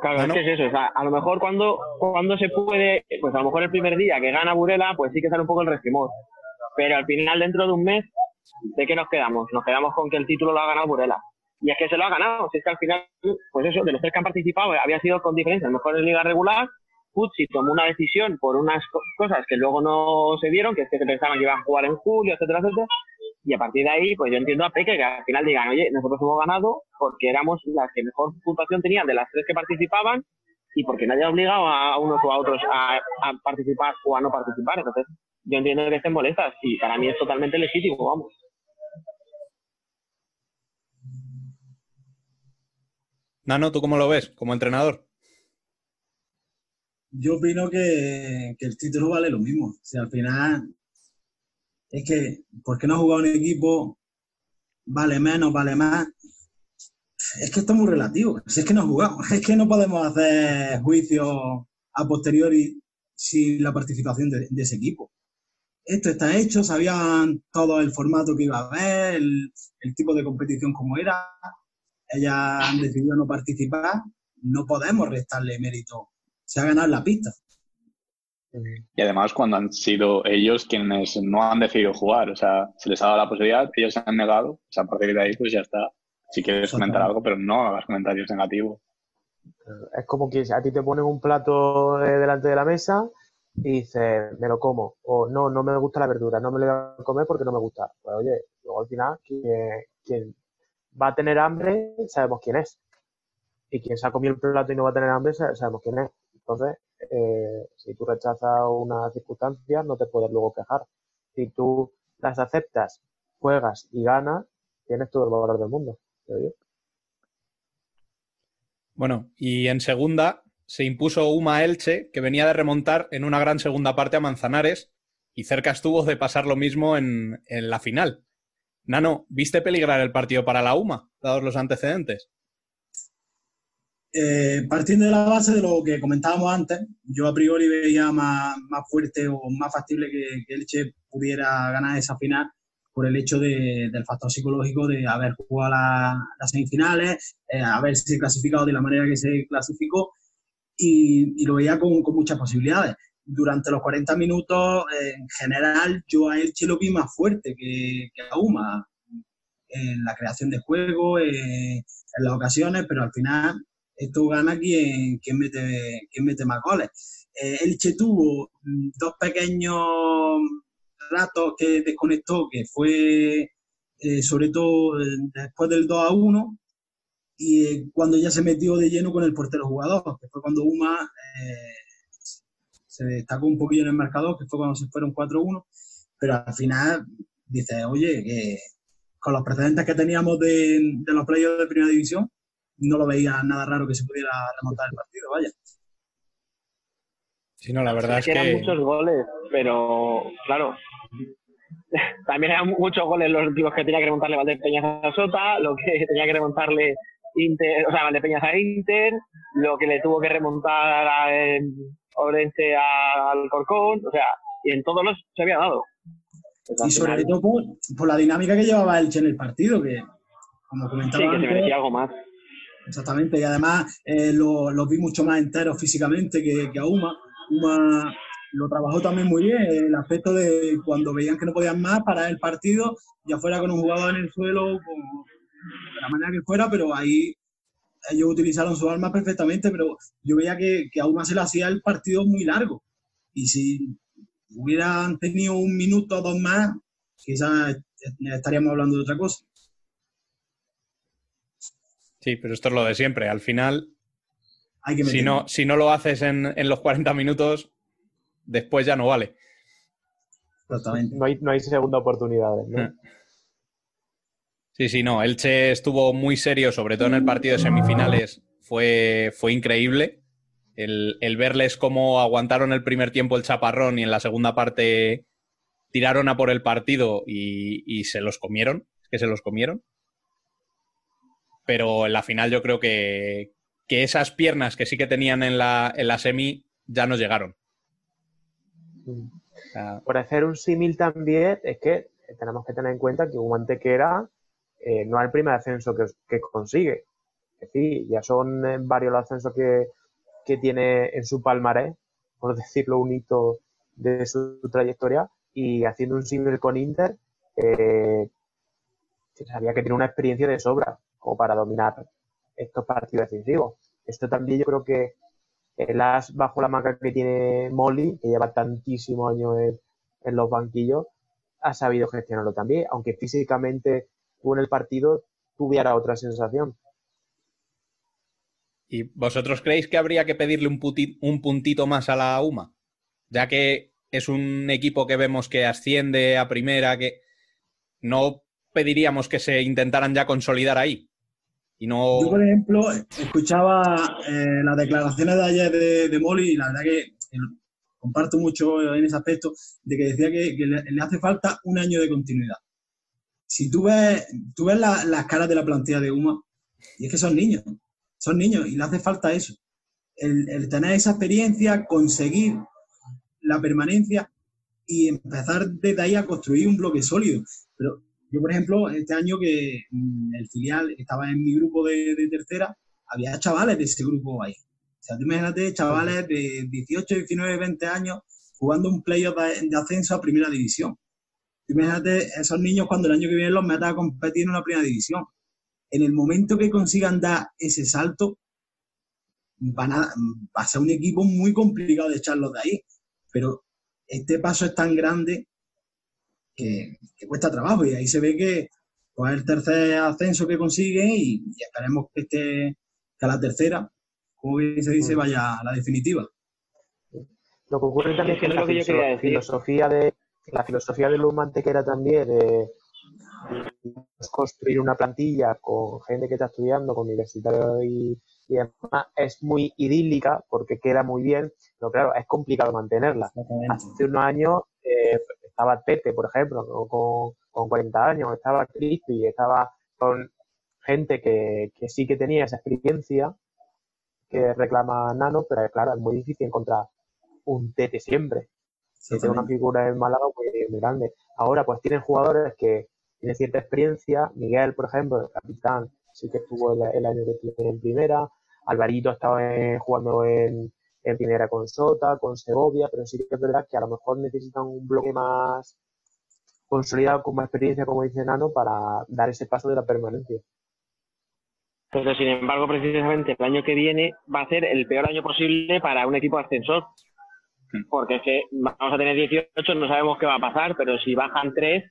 Claro, es que es eso. O sea, a lo mejor cuando, cuando se puede, pues a lo mejor el primer día que gana Burela, pues sí que sale un poco el resquemor. Pero al final, dentro de un mes, ¿de qué nos quedamos? Nos quedamos con que el título lo ha ganado Burela. Y es que se lo ha ganado. Si es que al final, pues eso, de los tres que han participado, había sido con diferencia. A lo mejor en Liga Regular, Futsi tomó una decisión por unas co- cosas que luego no se dieron, que es que se pensaban que iban a jugar en julio, etcétera, etcétera. Y a partir de ahí, pues yo entiendo a Peque que al final digan, oye, nosotros hemos ganado porque éramos las que mejor puntuación tenían de las tres que participaban y porque nadie ha obligado a unos o a otros a, a participar o a no participar. Entonces, yo entiendo que estén molestas y para mí es totalmente legítimo, vamos. Nano, ¿tú cómo lo ves como entrenador? Yo opino que, que el título vale lo mismo. Si al final es que, ¿por qué no ha jugado un equipo? Vale menos, vale más. Es que esto es muy relativo. Si es que no ha jugado, es que no podemos hacer juicios a posteriori sin la participación de, ese equipo. Esto está hecho, sabían todo el formato que iba a haber, el, tipo de competición como era. Ellas han decidido no participar. No podemos restarle mérito. Se ha ganado la pista. Y además cuando han sido ellos quienes no han decidido jugar, o sea, se les ha dado la posibilidad, ellos se han negado, o sea, a partir de ahí pues ya está. Si quieres comentar algo, pero no hagas comentarios negativos. Es como que a ti te ponen un plato eh, delante de la mesa y dices, me lo como. O no, no me gusta la verdura, no me lo voy a comer porque no me gusta. Pues oye, luego al final, quien, quien va a tener hambre, sabemos quién es. Y quien se ha comido el plato y no va a tener hambre, sa- sabemos quién es. Entonces, eh, si tú rechazas una circunstancia, no te puedes luego quejar. Si tú las aceptas, juegas y ganas, tienes todo el valor del mundo. Bueno, y en segunda se impuso Uma Elche, que venía de remontar en una gran segunda parte a Manzanares y cerca estuvo de pasar lo mismo en, en la final. Nano, ¿viste peligrar el partido para la UMA, dados los antecedentes? Eh, partiendo de la base de lo que comentábamos antes, yo a priori veía más, más fuerte o más factible que, que Elche pudiera ganar esa final por el hecho de- del factor psicológico de haber jugado la- las semifinales, eh, haberse clasificado de la manera que se clasificó y, y lo veía con, con muchas posibilidades. Durante los 40 minutos, eh, en general, yo a Elche lo vi más fuerte que, que a UMA en la creación de juego, eh, en las ocasiones, pero al final esto gana quien, quien, mete, quien mete más goles. Eh, Elche tuvo mm, dos pequeños ratos que desconectó, que fue eh, sobre todo eh, después del 2 a 1 y eh, cuando ya se metió de lleno con el portero jugador, que fue cuando Uma eh, se destacó un poquillo en el marcador, que fue cuando se fueron 4-1, pero al final dice, oye, que con los precedentes que teníamos de, de los playoffs de primera división, no lo veía nada raro que se pudiera remontar el partido, vaya. Sí, no, la verdad es que eran que... muchos goles, pero claro, también eran muchos goles los, los que tenía que remontarle Valdepeñas a Sota, lo que tenía que remontarle Inter, o sea, Valdepeñas a Inter, lo que le tuvo que remontar a eh, Orense al Corcón, o sea, y en todos los se había dado. Pues Y sobre final, todo por, por la dinámica que llevaba Elche en el partido, que como comentaba sí, que se antes, merecía algo más. Exactamente, y además eh, lo- los vi mucho más enteros físicamente que, que a Uma. Uma lo trabajó también muy bien, el aspecto de cuando veían que no podían más, parar el partido, ya fuera con un jugador en el suelo, con- de la manera que fuera, pero ahí ellos utilizaron su arma perfectamente, pero yo veía que, que a Uma se le hacía el partido muy largo. Y si hubieran tenido un minuto o dos más, quizás estaríamos hablando de otra cosa. Sí, pero esto es lo de siempre. Al final, Hay que si no, si no lo haces en, en los 40 minutos, después ya no vale. Exactamente. No hay, no hay segunda oportunidad. ¿no? Sí, sí, no. Elche estuvo muy serio, sobre todo en el partido de semifinales. Fue, fue increíble. El, el verles cómo aguantaron el primer tiempo el chaparrón y en la segunda parte tiraron a por el partido y, y se los comieron. Es que se los comieron. Pero en la final yo creo que, que esas piernas que sí que tenían en la, en la semi ya no llegaron. Sea, Por hacer un símil también, es que tenemos que tener en cuenta que un Antequera eh, no es el primer ascenso que, que consigue. Es decir, ya son eh, varios los ascensos que, que tiene en su palmarés, por decirlo, un hito de su trayectoria. Y haciendo un símil con Inter, eh, se sabía que tiene una experiencia de sobra como para dominar estos partidos decisivos. Esto también yo creo que el as bajo la manga que tiene Molly, que lleva tantísimos años en, en los banquillos, ha sabido gestionarlo también, aunque físicamente tú en el partido tuviera otra sensación. ¿Y vosotros creéis que habría que pedirle un, un puntito más a la UMA? Ya que es un equipo que vemos que asciende a primera, que no pediríamos que se intentaran ya consolidar ahí. Yo, por ejemplo, escuchaba eh, las declaraciones de ayer de, de Molly y la verdad que eh, comparto mucho en ese aspecto de que decía que, le, hace falta un año de continuidad. Si tú ves, tú ves la- las caras de la plantilla de UMA, y es que son niños, son niños y le hace falta eso. El, tener esa experiencia, conseguir la permanencia y empezar desde ahí a construir un bloque sólido. Yo, por ejemplo, este año que mm, el filial estaba en mi grupo de, de tercera, había chavales de ese grupo ahí. O sea, tú imagínate chavales de 18, 19, 20 años jugando un playoff de, de ascenso a primera división. Tú Imagínate esos niños cuando el año que viene los metas a competir en una primera división. En el momento que consigan dar ese salto, van a, va a ser un equipo muy complicado de echarlos de ahí. Pero este paso es tan grande que, que cuesta trabajo y ahí se ve que pues, es el tercer ascenso que consigue y, y esperemos que, este, que a la tercera, como bien se dice, vaya a la definitiva. Lo que ocurre también es que Es la lo que yo filoso- quería decir. filosofía de la filosofía de Luz Mantequera también de construir una plantilla con gente que está estudiando, con universitarios y, y demás, es muy idílica porque queda muy bien, pero claro, es complicado mantenerla. Hace unos años eh, estaba Tete, por ejemplo, ¿no? con, con 40 años, estaba Cristi, estaba con gente que, que sí que tenía esa experiencia que reclama Nano, pero claro, es muy difícil encontrar un Tete siempre. Que tiene una figura en Málaga muy, muy grande. Ahora, pues tienen jugadores que tienen cierta experiencia. Miguel, por ejemplo, el capitán, sí que estuvo el, el año que estuvo en primera. Alvarito estaba en- jugando en, en primera con Sota, con Segovia, pero sí que es verdad que a lo mejor necesitan un bloque más consolidado, con más experiencia, como dice Nano, para dar ese paso de la permanencia. Pero sin embargo, precisamente el año que viene va a ser el peor año posible para un equipo ascensor. Porque es que vamos a tener 18, no sabemos qué va a pasar, pero si bajan 3,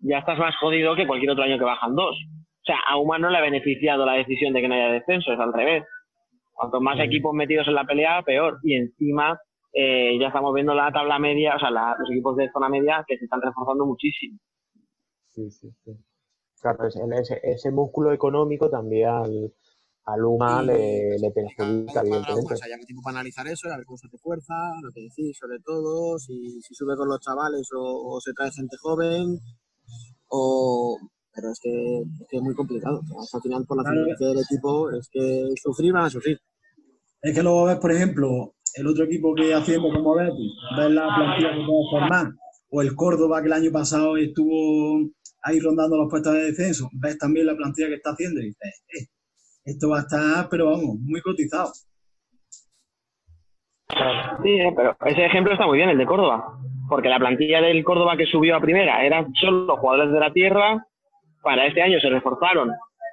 ya estás más jodido que cualquier otro año que bajan 2. O sea, a no le ha beneficiado la decisión de que no haya descenso, es al revés. Cuanto más equipos metidos en la pelea, peor. Y encima eh, ya estamos viendo la tabla media, o sea, la- los equipos de zona media que se están reforzando muchísimo. Sí, sí, sí. Claro, ese, ese, ese músculo económico también al, al UMA Y- le, le perjudica, evidentemente. o sea, ya que tiempo para analizar eso, a ver cómo se hace fuerza, lo que decís sobre todo, si, si sube con los chavales o, o se trae gente joven, o... Pero es que, es que es muy complicado. O sea, al final, por la Claro. del equipo, es que sufrir van a sufrir. Es que luego ves, por ejemplo, el otro equipo que haciendo como Betis, ves la plantilla que puede formar, o el Córdoba que el año pasado estuvo ahí rondando los puestos de descenso, ves también la plantilla que está haciendo y dices, eh, esto va a estar, pero vamos, muy cotizado. Sí, eh, pero ese ejemplo está muy bien, el de Córdoba. Porque la plantilla del Córdoba que subió a primera eran solo jugadores de la tierra. Para este año se reforzaron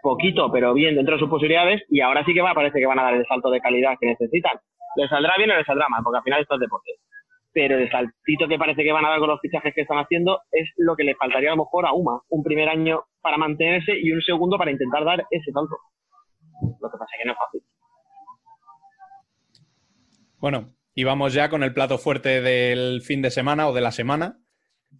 poquito, pero bien dentro de sus posibilidades. Y ahora sí que va, parece que van a dar el salto de calidad que necesitan. ¿Les saldrá bien o les saldrá mal? Porque al final esto es deporte. Pero el saltito que parece que van a dar con los fichajes que están haciendo es lo que le faltaría a lo mejor a UMA. Un primer año para mantenerse y un segundo para intentar dar ese salto. Lo que pasa es que no es fácil. Bueno, y vamos ya con el plato fuerte del fin de semana o de la semana,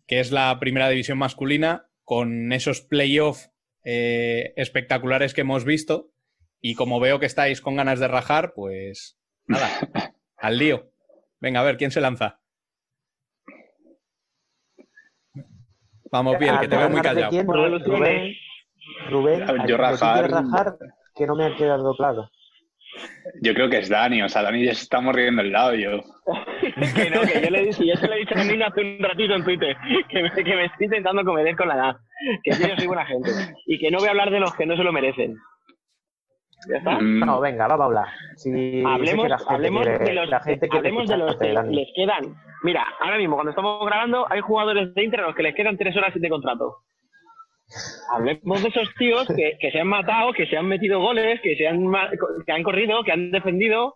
que es la primera división masculina, con esos playoffs eh, espectaculares que hemos visto. Y como veo que estáis con ganas de rajar, pues nada, al lío. Venga, a ver, ¿quién se lanza? Vamos, Pierre, que te veo muy ¿Rajar de callado. Rubén, Rubén, Rubén, Yo ¿a quién rajar- rajar? Que no me ha quedado claro. Yo creo que es Dani, o sea, Dani ya se está mordiendo el labio. que no, que yo le dije, yo se lo he dicho a Nina hace un ratito en Twitter, que me, que me estoy intentando comer con la edad, que yo soy buena gente y que no voy a hablar de los que no se lo merecen. ¿Ya está? Mm. No, venga, vamos a hablar. Si hablemos que hablemos quiere- de los, la gente quiere hablemos de los que les quedan. Mira, ahora mismo cuando estamos grabando hay jugadores de Inter a los que les quedan tres horas de contrato. Hablemos de esos tíos que, que se han matado, que se han metido goles, que se han, que han corrido, que han defendido.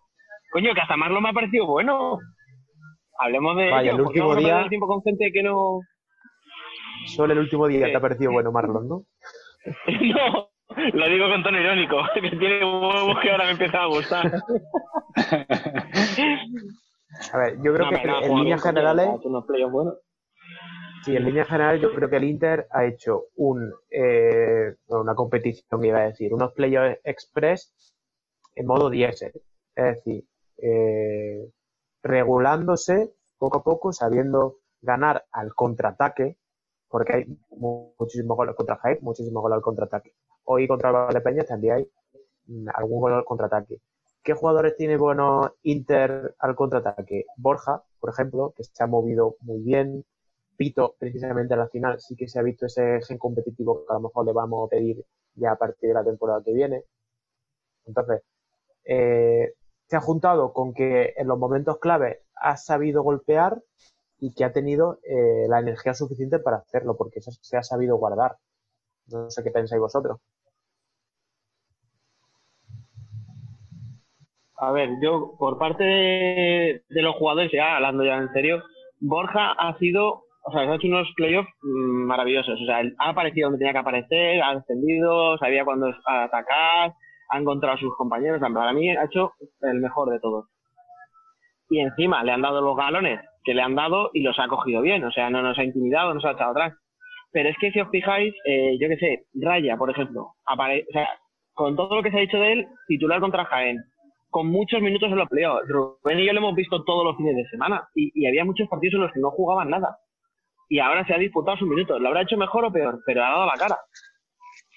Coño, que hasta Marlo me ha parecido bueno. Hablemos de Vaya, ello. el ¿por qué último día- el tiempo con gente que no... Solo el último día te ha parecido bueno, Marlon, ¿no? no, lo digo con tono irónico, que tiene huevos que ahora me empieza a gustar. A ver, yo creo No, que no, en líneas generales, ha hecho unos playoffs buenos. Sí, en líneas generales yo creo que el Inter ha hecho un, eh, una competición, iba a decir, unos playoffs express en modo diésel. Es decir, eh, regulándose poco a poco, sabiendo ganar al contraataque, porque hay mu- muchísimos goles contra Jaén, muchísimos goles al contraataque. Hoy contra Valdepeñas también hay mm, algún gol al contraataque. ¿Qué jugadores tiene bueno Inter al contraataque? Borja, por ejemplo, que se ha movido muy bien. Pito, precisamente a la final, sí que se ha visto ese gen competitivo que a lo mejor le vamos a pedir ya a partir de la temporada que viene. Entonces, eh, se ha juntado con que en los momentos clave ha sabido golpear y que ha tenido eh, la energía suficiente para hacerlo, porque se, se ha sabido guardar. No sé qué pensáis vosotros. A ver, yo por parte de, de los jugadores, ya hablando ya en serio, Borja ha sido, o sea, ha hecho unos playoffs mm, maravillosos. O sea, ha aparecido donde tenía que aparecer, ha descendido, sabía cuándo atacar, ha encontrado a sus compañeros. Para mí ha hecho el mejor de todos. Y encima le han dado los galones que le han dado y los ha cogido bien. O sea, no nos ha intimidado, no se ha echado atrás. Pero es que si os fijáis, eh, yo qué sé, Raya, por ejemplo, con todo lo que se ha dicho de él, titular contra Jaén, con muchos minutos en los playoffs. Rubén y yo lo hemos visto todos los fines de semana y había muchos partidos en los que no jugaban nada. Y ahora se ha disputado sus minutos. ¿Lo habrá hecho mejor o peor? Pero ha dado la cara.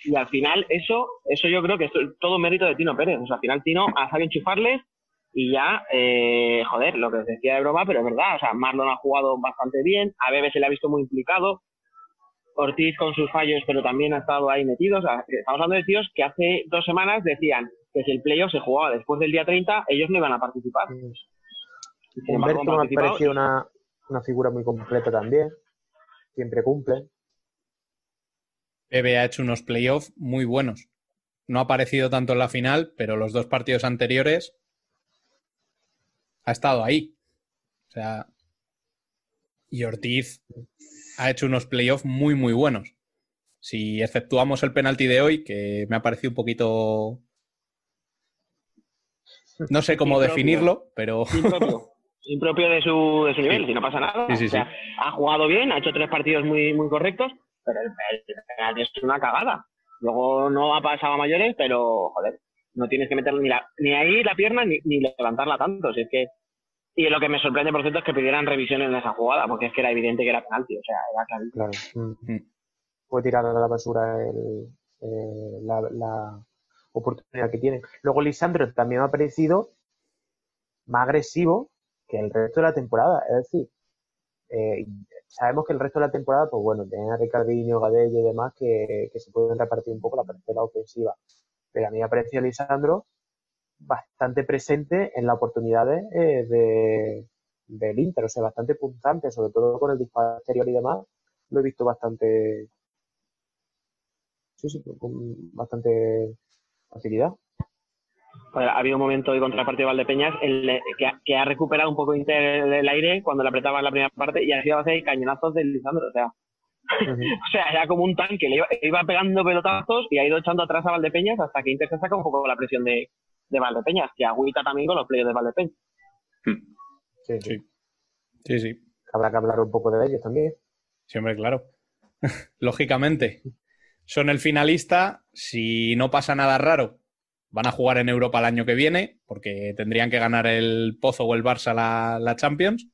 Y al final, eso, eso yo creo que es todo mérito de Tino Pérez. O sea, al final Tino ha sabido enchufarles y ya, eh, joder, lo que os decía de broma, pero es verdad. O sea, Marlon ha jugado bastante bien, a Bebe se le ha visto muy implicado, Ortiz con sus fallos, pero también ha estado ahí metido. O sea, estamos hablando de tíos que hace dos semanas decían que si el playoff se jugaba después del día 30, ellos no iban a participar. Sin embargo, Humberto me ha parecido una, una figura muy completa también. Siempre cumple. Bebe ha hecho unos playoffs muy buenos. No ha aparecido tanto en la final, pero los dos partidos anteriores ha estado ahí. O sea, y Ortiz ha hecho unos playoffs muy, muy buenos. Si exceptuamos el penalti de hoy, que me ha parecido un poquito. No sé cómo Impropio. definirlo, pero. impropio, de su, de su nivel, si no pasa nada. Sí, sí, o sea, ha jugado bien, ha hecho tres partidos muy, muy correctos, pero el, el penalti es una cagada. Luego no ha pasado a mayores, pero joder, no tienes que meter ni, la, ni ahí la pierna ni, ni levantarla tanto. Si es que, y lo que me sorprende, por cierto, es que pidieran revisión en esa jugada, porque es que era evidente que era penalti, o sea, era clarísimo. Claro. Mm. Puede tirar a la basura el, eh, la, la oportunidad que tiene. Luego Lisandro también me ha parecido más agresivo que el resto de la temporada. Es decir, eh, sabemos que el resto de la temporada, pues bueno, tienen a Ricardinho, Gadella y demás que, se pueden repartir un poco la parcela ofensiva. Pero a mí me ha parecido Lisandro bastante presente en las oportunidades eh, de, del Inter, o sea, bastante punzante, sobre todo con el disparo exterior y demás. Lo he visto bastante. Sí, sí, con bastante facilidad. Pues ha habido un momento hoy contra el partido de Valdepeñas el que, ha, que ha recuperado un poco Inter el aire cuando le apretaba en la primera parte y ha sido a hacer cañonazos de Lisandro. O sea, o sea, era como un tanque, le iba, iba pegando pelotazos y ha ido echando atrás a Valdepeñas hasta que Inter se saca un poco la presión de, de Valdepeñas, que agüita también con los playos de Valdepeñas. Sí, sí. Sí, sí. Habrá que hablar un poco de ellos también. Sí, hombre, claro. Lógicamente. Son el finalista. Si no pasa nada raro, van a jugar en Europa el año que viene, porque tendrían que ganar el Pozo o el Barça la, la Champions.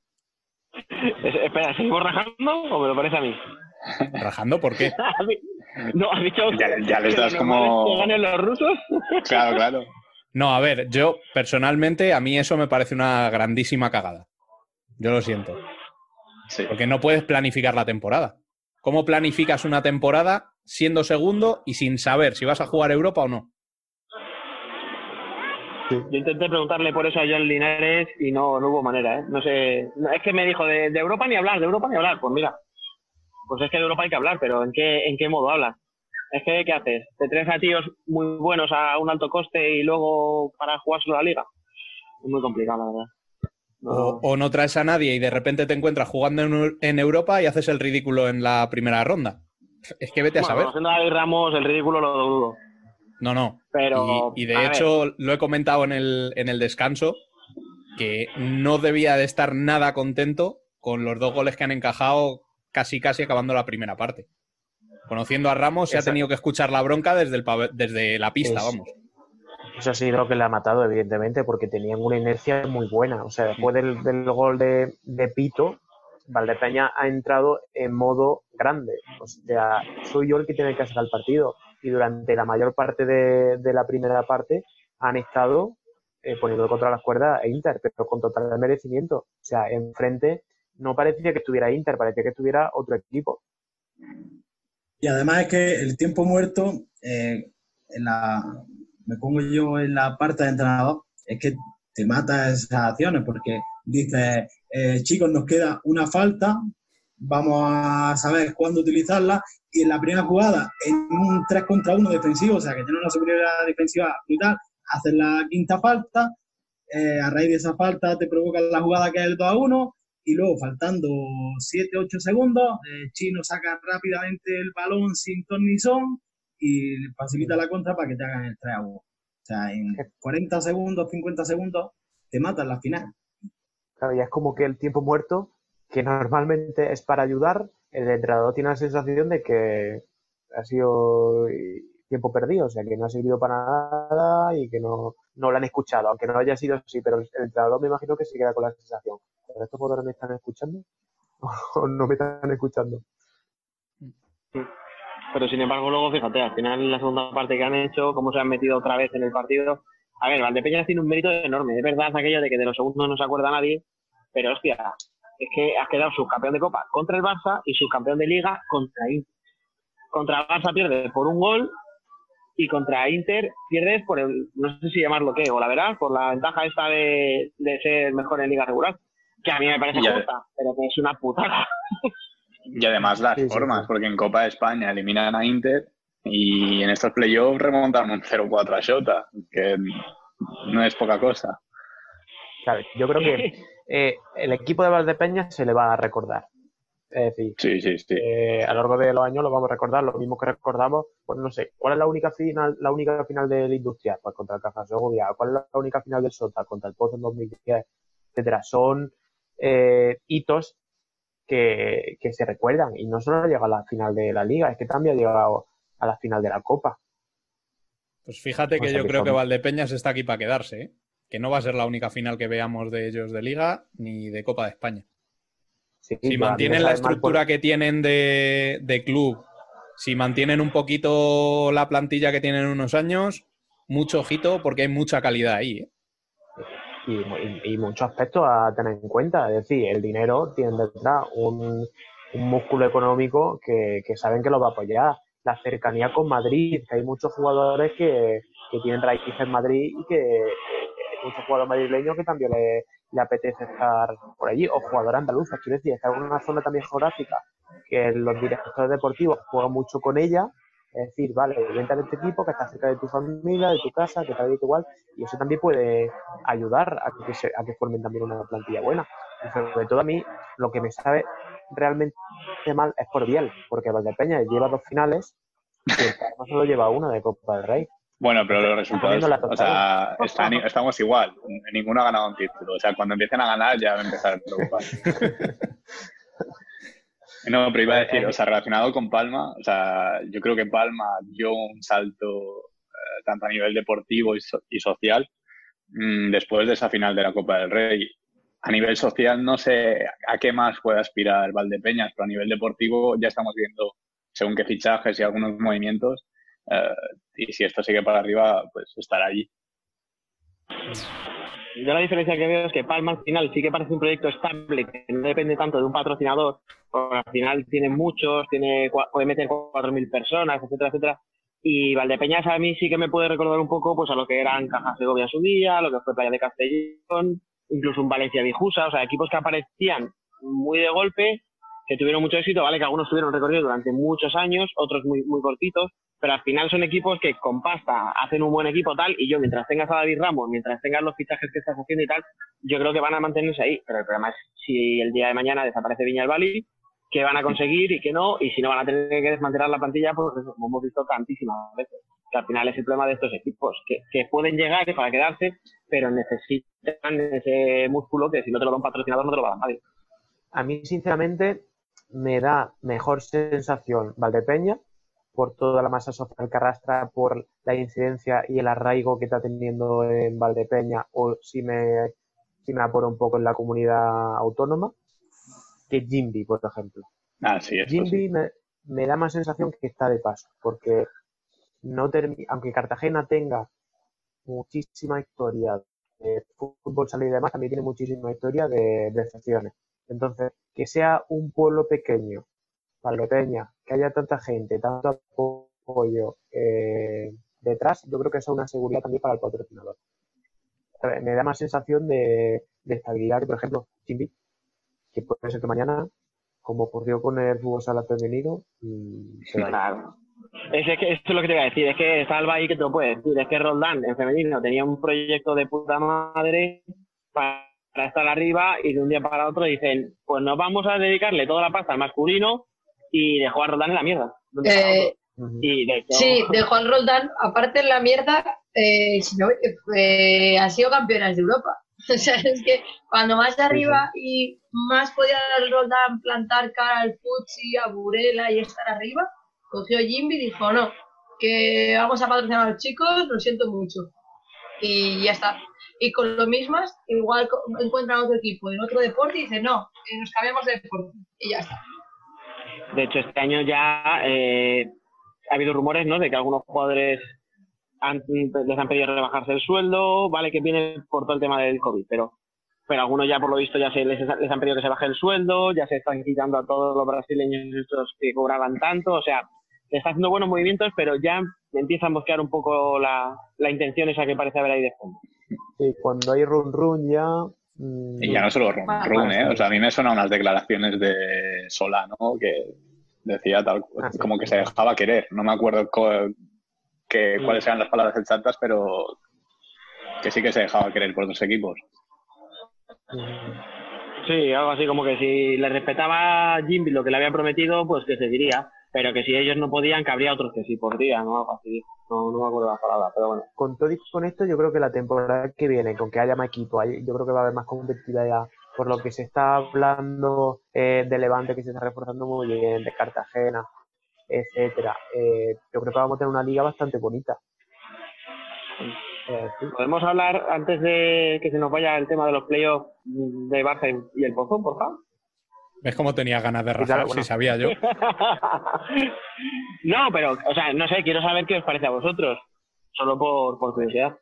Es- espera, ¿seguimos rajando o me lo parece a mí? ¿Rajando? ¿Por qué? no, has dicho Ya, ya les das como- que ganen los rusos. Claro, claro. No, a ver, yo personalmente, a mí eso me parece una grandísima cagada. Yo lo siento. Porque no puedes planificar la temporada. ¿Cómo planificas una temporada siendo segundo y sin saber si vas a jugar Europa o no? Yo intenté preguntarle por eso a John Linares y no, no hubo manera, ¿eh? No sé, es que me dijo de, de Europa ni hablar, de Europa ni hablar. Pues mira, pues es que de Europa hay que hablar, pero ¿en qué, en qué modo hablas? Es que, ¿qué haces? ¿Te traes a tíos muy buenos a un alto coste y luego para jugar solo la liga? Es muy complicado, la verdad. O, o no traes a nadie y de repente te encuentras jugando en, en Europa y haces el ridículo en la primera ronda. Es que vete a Bueno, saber. conociendo a David Ramos, el ridículo lo dudo. No, no. Pero, y, y de hecho, lo he comentado en el, en el descanso, que no debía de estar nada contento con los dos goles que han encajado casi casi acabando la primera parte. Conociendo a Ramos, se ha tenido que escuchar la bronca desde, el desde la pista, Es- vamos. Eso sí, lo que le ha matado, evidentemente, porque tenían una inercia muy buena. O sea, después del, del gol de, de Pito, Valdepeña ha entrado en modo grande. O sea, soy yo el que tiene que sacar el partido. Y durante la mayor parte de, de la primera parte han estado eh, poniendo contra las cuerdas a Inter, pero con total merecimiento. O sea, enfrente no parecía que estuviera Inter, parecía que estuviera otro equipo. Y además es que el tiempo muerto, eh, en la, me pongo yo en la parte de entrenador, es que te mata esas acciones porque dices, eh, chicos, nos queda una falta, vamos a saber cuándo utilizarla y en la primera jugada, en un 3 contra 1 defensivo, o sea que tiene una superioridad defensiva brutal, haces la quinta falta, eh, a raíz de esa falta te provoca la jugada que es el 2 a 1 y luego faltando 7, 8 segundos, Chino saca rápidamente el balón sin ton y facilita la contra para que te hagan el 3 a 1. O sea, en 40 segundos, 50 segundos, te matan la final. Claro, ya es como que el tiempo muerto, que normalmente es para ayudar, el entrenador tiene la sensación de que ha sido eh, tiempo perdido, o sea, que no ha servido para nada y que no, no lo han escuchado, aunque no haya sido así, pero el, entrenador me imagino que se queda con la sensación. ¿Pero estos jugadores me están escuchando? o no me están escuchando. Pero sin embargo, luego, fíjate, al final la segunda parte que han hecho, cómo se han metido otra vez en el partido. A ver, Valdepeñas tiene un mérito enorme. Es verdad aquello de que de los segundos no se acuerda nadie, pero hostia, es que has quedado subcampeón de Copa contra el Barça y subcampeón de Liga contra Inter. Contra el Barça pierdes por un gol y contra Inter pierdes por el, no sé si llamarlo qué, o la verdad, por la ventaja esta de, de ser mejor en Liga regular, que a mí me parece Ya. justa, pero que es una putada. Y además las Sí, formas, sí. porque en Copa de España eliminan a Inter y en estos playoffs remontan un 0-4 a Shota, que no es poca cosa. Claro, yo creo que eh, el equipo de Valdepeñas se le va a recordar. Es decir, Sí, sí, sí. eh, a lo largo de los años lo vamos a recordar, lo mismo que recordamos, pues no sé, ¿cuál es la única final, la única final del Industrial? Pues contra el Caja Segovia. ¿Cuál es la única final del Sota? Contra el Pozo en 2010, etcétera. Son eh, hitos que, que se recuerdan y no solo llega a la final de la Liga, es que también ha llegado a la final de la Copa. Pues fíjate que O sea yo que creo son- que Valdepeñas está aquí para quedarse, ¿eh? Que no va a ser la única final que veamos de ellos de Liga ni de Copa de España. Sí, Si mantienen la por- estructura que tienen de, de club, si mantienen un poquito la plantilla que tienen unos años, mucho ojito porque hay mucha calidad ahí. ¿eh? y, y- y muchos aspectos a tener en cuenta. Es decir, el dinero tiene detrás un, un músculo económico que, que saben que lo va a apoyar. La cercanía con Madrid, que hay muchos jugadores que, que tienen raíces en Madrid y que hay muchos jugadores madrileños que también le, apetece estar por allí, o jugadores andaluces. Quiero decir, estar en una zona también geográfica que los directores deportivos juegan mucho con ella. Es decir, vale, vente a este equipo que está cerca de tu familia, de tu casa, que tal y igual, y eso también puede ayudar a que, se- a que formen también una plantilla buena. Y sobre todo a mí, lo que me sabe realmente mal es por Biel, porque Valdepeña lleva dos finales y el solo lleva una de Copa del Rey. Bueno, pero los resultados, o sea, están- estamos igual. Ninguno ha ganado un título. O sea, cuando empiecen a ganar ya va a empezar a preocupar. No, pero iba a decir, o sea, relacionado con Palma, o sea, yo creo que Palma dio un salto eh, tanto a nivel deportivo y, so- y social mm, después de esa final de la Copa del Rey. A nivel social no sé a qué más puede aspirar Valdepeñas, pero a nivel deportivo ya estamos viendo según qué fichajes y algunos movimientos eh, y si esto sigue para arriba, pues estará allí. Yo la diferencia que veo es que Palma al final sí que parece un proyecto estable, que no depende tanto de un patrocinador, porque al final tiene muchos, tiene, puede meter 4.000 personas, etcétera, etcétera. Y Valdepeñas a mí sí que me puede recordar un poco pues a lo que eran Caja Segovia su día, lo que fue Playa de Castellón, incluso un Valencia Vijusa, o sea, equipos que aparecían muy de golpe, que tuvieron mucho éxito, vale, que algunos tuvieron recorrido durante muchos años, otros muy, muy cortitos, pero al final son equipos que con pasta hacen un buen equipo tal, y yo mientras tengas a David Ramos, mientras tengas los fichajes que estás haciendo y tal, yo creo que van a mantenerse ahí, pero el problema es si el día de mañana desaparece Viña del Valle, qué van a conseguir y qué no, y si no van a tener que desmantelar la plantilla, pues eso, como hemos visto tantísimas veces, que al final es el problema de estos equipos, que, pueden llegar para quedarse, pero necesitan ese músculo que si no te lo da un patrocinador no te lo va a dar nadie. A mí, sinceramente, me da mejor sensación Valdepeña por toda la masa social que arrastra, por la incidencia y el arraigo que está teniendo en Valdepeña, o si me, si me apuro un poco en la comunidad autónoma, que Jimby, por ejemplo. Ah, sí, Jimby sí. me, me da más sensación que está de paso, porque no aunque Cartagena tenga muchísima historia de fútbol sala y demás, también tiene muchísima historia de decepciones. Entonces, que sea un pueblo pequeño, Valdepeña, que haya tanta gente, tanto apoyo eh, detrás, yo creo que eso es una seguridad también para el patrocinador. Me da más sensación de, de estabilidad que, por ejemplo, Jimby, que puede ser que mañana, como ocurrió con el fútbol sala femenino, mm, se vaya. Claro. Es, es que esto es lo que te iba a decir, es que Salva ahí que te lo puede decir, es que Roldán en femenino tenía un proyecto de puta madre para, para estar arriba y de un día para otro dicen, pues nos vamos a dedicarle toda la pasta al masculino y dejó a Roldán en la mierda. Eh, otro. Y de hecho, Sí, de Juan Roldán, aparte en la mierda, eh, si no, eh, ha sido campeonas de Europa. O sea, es que cuando más arriba y más podía el Roldán plantar cara al Futsi, a Burela y estar arriba, cogió Jimby y dijo, no, que vamos a patrocinar a los chicos, lo siento mucho. Y ya está. Y con lo mismas, igual encuentran otro equipo en otro deporte y dicen, no, eh, nos cambiamos de deporte y ya está. De hecho, este año ya eh, ha habido rumores, ¿no? De que algunos jugadores les han pedido rebajarse el sueldo, vale que viene por todo el tema del COVID, pero, pero algunos ya por lo visto ya se les, les han pedido que se baje el sueldo, ya se están quitando a todos los brasileños estos que cobraban tanto, o sea, le está haciendo buenos movimientos, pero ya empieza a mosquear un poco la, la intención esa que parece haber ahí de fondo. Sí, cuando hay run run ya. mm, Y ya no solo Run, Ah, Run, ¿eh? O sea, a mí me suenan unas declaraciones de Solano que decía tal, Ah, sí. como que se dejaba querer. No me acuerdo co- que, Mm. cuáles eran las palabras exactas, pero que sí que se dejaba querer por otros equipos. Sí, algo así como que si le respetaba a Jimby lo que le había prometido, pues que seguiría, pero que si ellos no podían, que habría otros que sí podrían, o algo así. No, no me acuerdo las palabras, pero bueno. Con todo y con esto, yo creo que la temporada que viene, con que haya más equipo, hay- yo creo que va a haber más competitividad. Por lo que se está hablando eh, de Levante, que se está reforzando muy bien, de Cartagena, etcétera. Eh, yo creo que vamos a tener una liga bastante bonita. Eh, sí. ¿Podemos hablar antes de que se nos vaya el tema de los playoffs de Barça y el Pozo, por favor? ¿Ves cómo tenía ganas de rajar? Si sabía yo. no, pero, o sea, no sé, quiero saber qué os parece a vosotros, solo por, por curiosidad.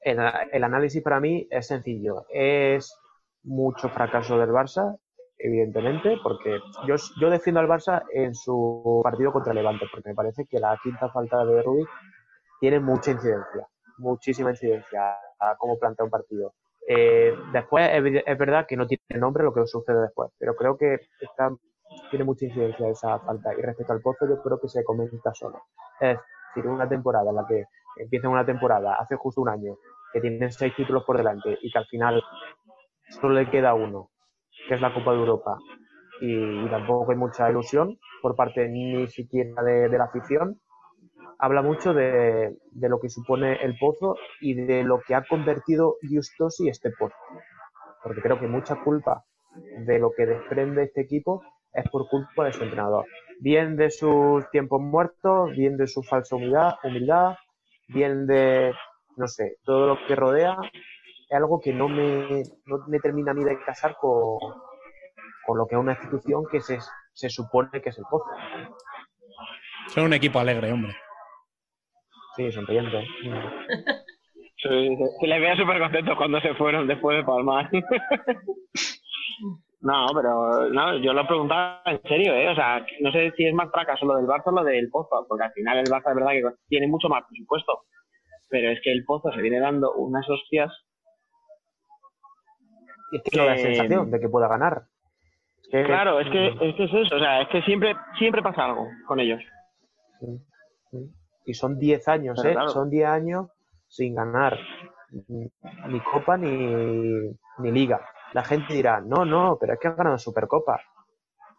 El, el análisis para mí es sencillo. Es mucho fracaso del Barça, evidentemente, porque yo, yo defiendo al Barça en su partido contra Levante, porque me parece que la quinta falta de Rubik tiene mucha incidencia, muchísima incidencia a cómo plantea un partido. Eh, después es, verdad que no tiene nombre lo que sucede después, pero creo que está, tiene mucha incidencia esa falta. Y respecto al Pozo, yo creo que se comenta solo. Es decir, una temporada en la que empieza una temporada hace justo un año, que tienen seis títulos por delante y que al final solo le queda uno, que es la Copa de Europa, y, tampoco hay mucha ilusión por parte ni siquiera de la afición, habla mucho de, de lo que supone el pozo y de lo que ha convertido Justosi este pozo. Porque creo que mucha culpa de lo que desprende este equipo es por culpa de su entrenador. Bien de sus tiempos muertos, bien de su falsa humildad, bien de, no sé, todo lo que rodea, es algo que no me, no me termina a mí de casar con, con lo que es una institución que se, se supone que es el pozo. Son un equipo alegre, hombre. Sí, sonriente. Sí, se, les veía súper contentos cuando se fueron después de Palmar. no, pero no, yo lo preguntaba en serio, ¿eh? O sea, no sé si es más fracaso lo del Barça o lo del Pozo, porque al final el Barça es verdad que tiene mucho más presupuesto, pero es que el Pozo se viene dando unas hostias. Y es que no da sensación de que pueda ganar. Es que- Claro, es que, es que es eso, o sea, es que siempre, siempre pasa algo con ellos. Y son 10 años, Pero ¿eh? claro. Son 10 años sin ganar ni Copa ni, ni Liga. La gente dirá, no, no, pero es que han ganado Supercopa.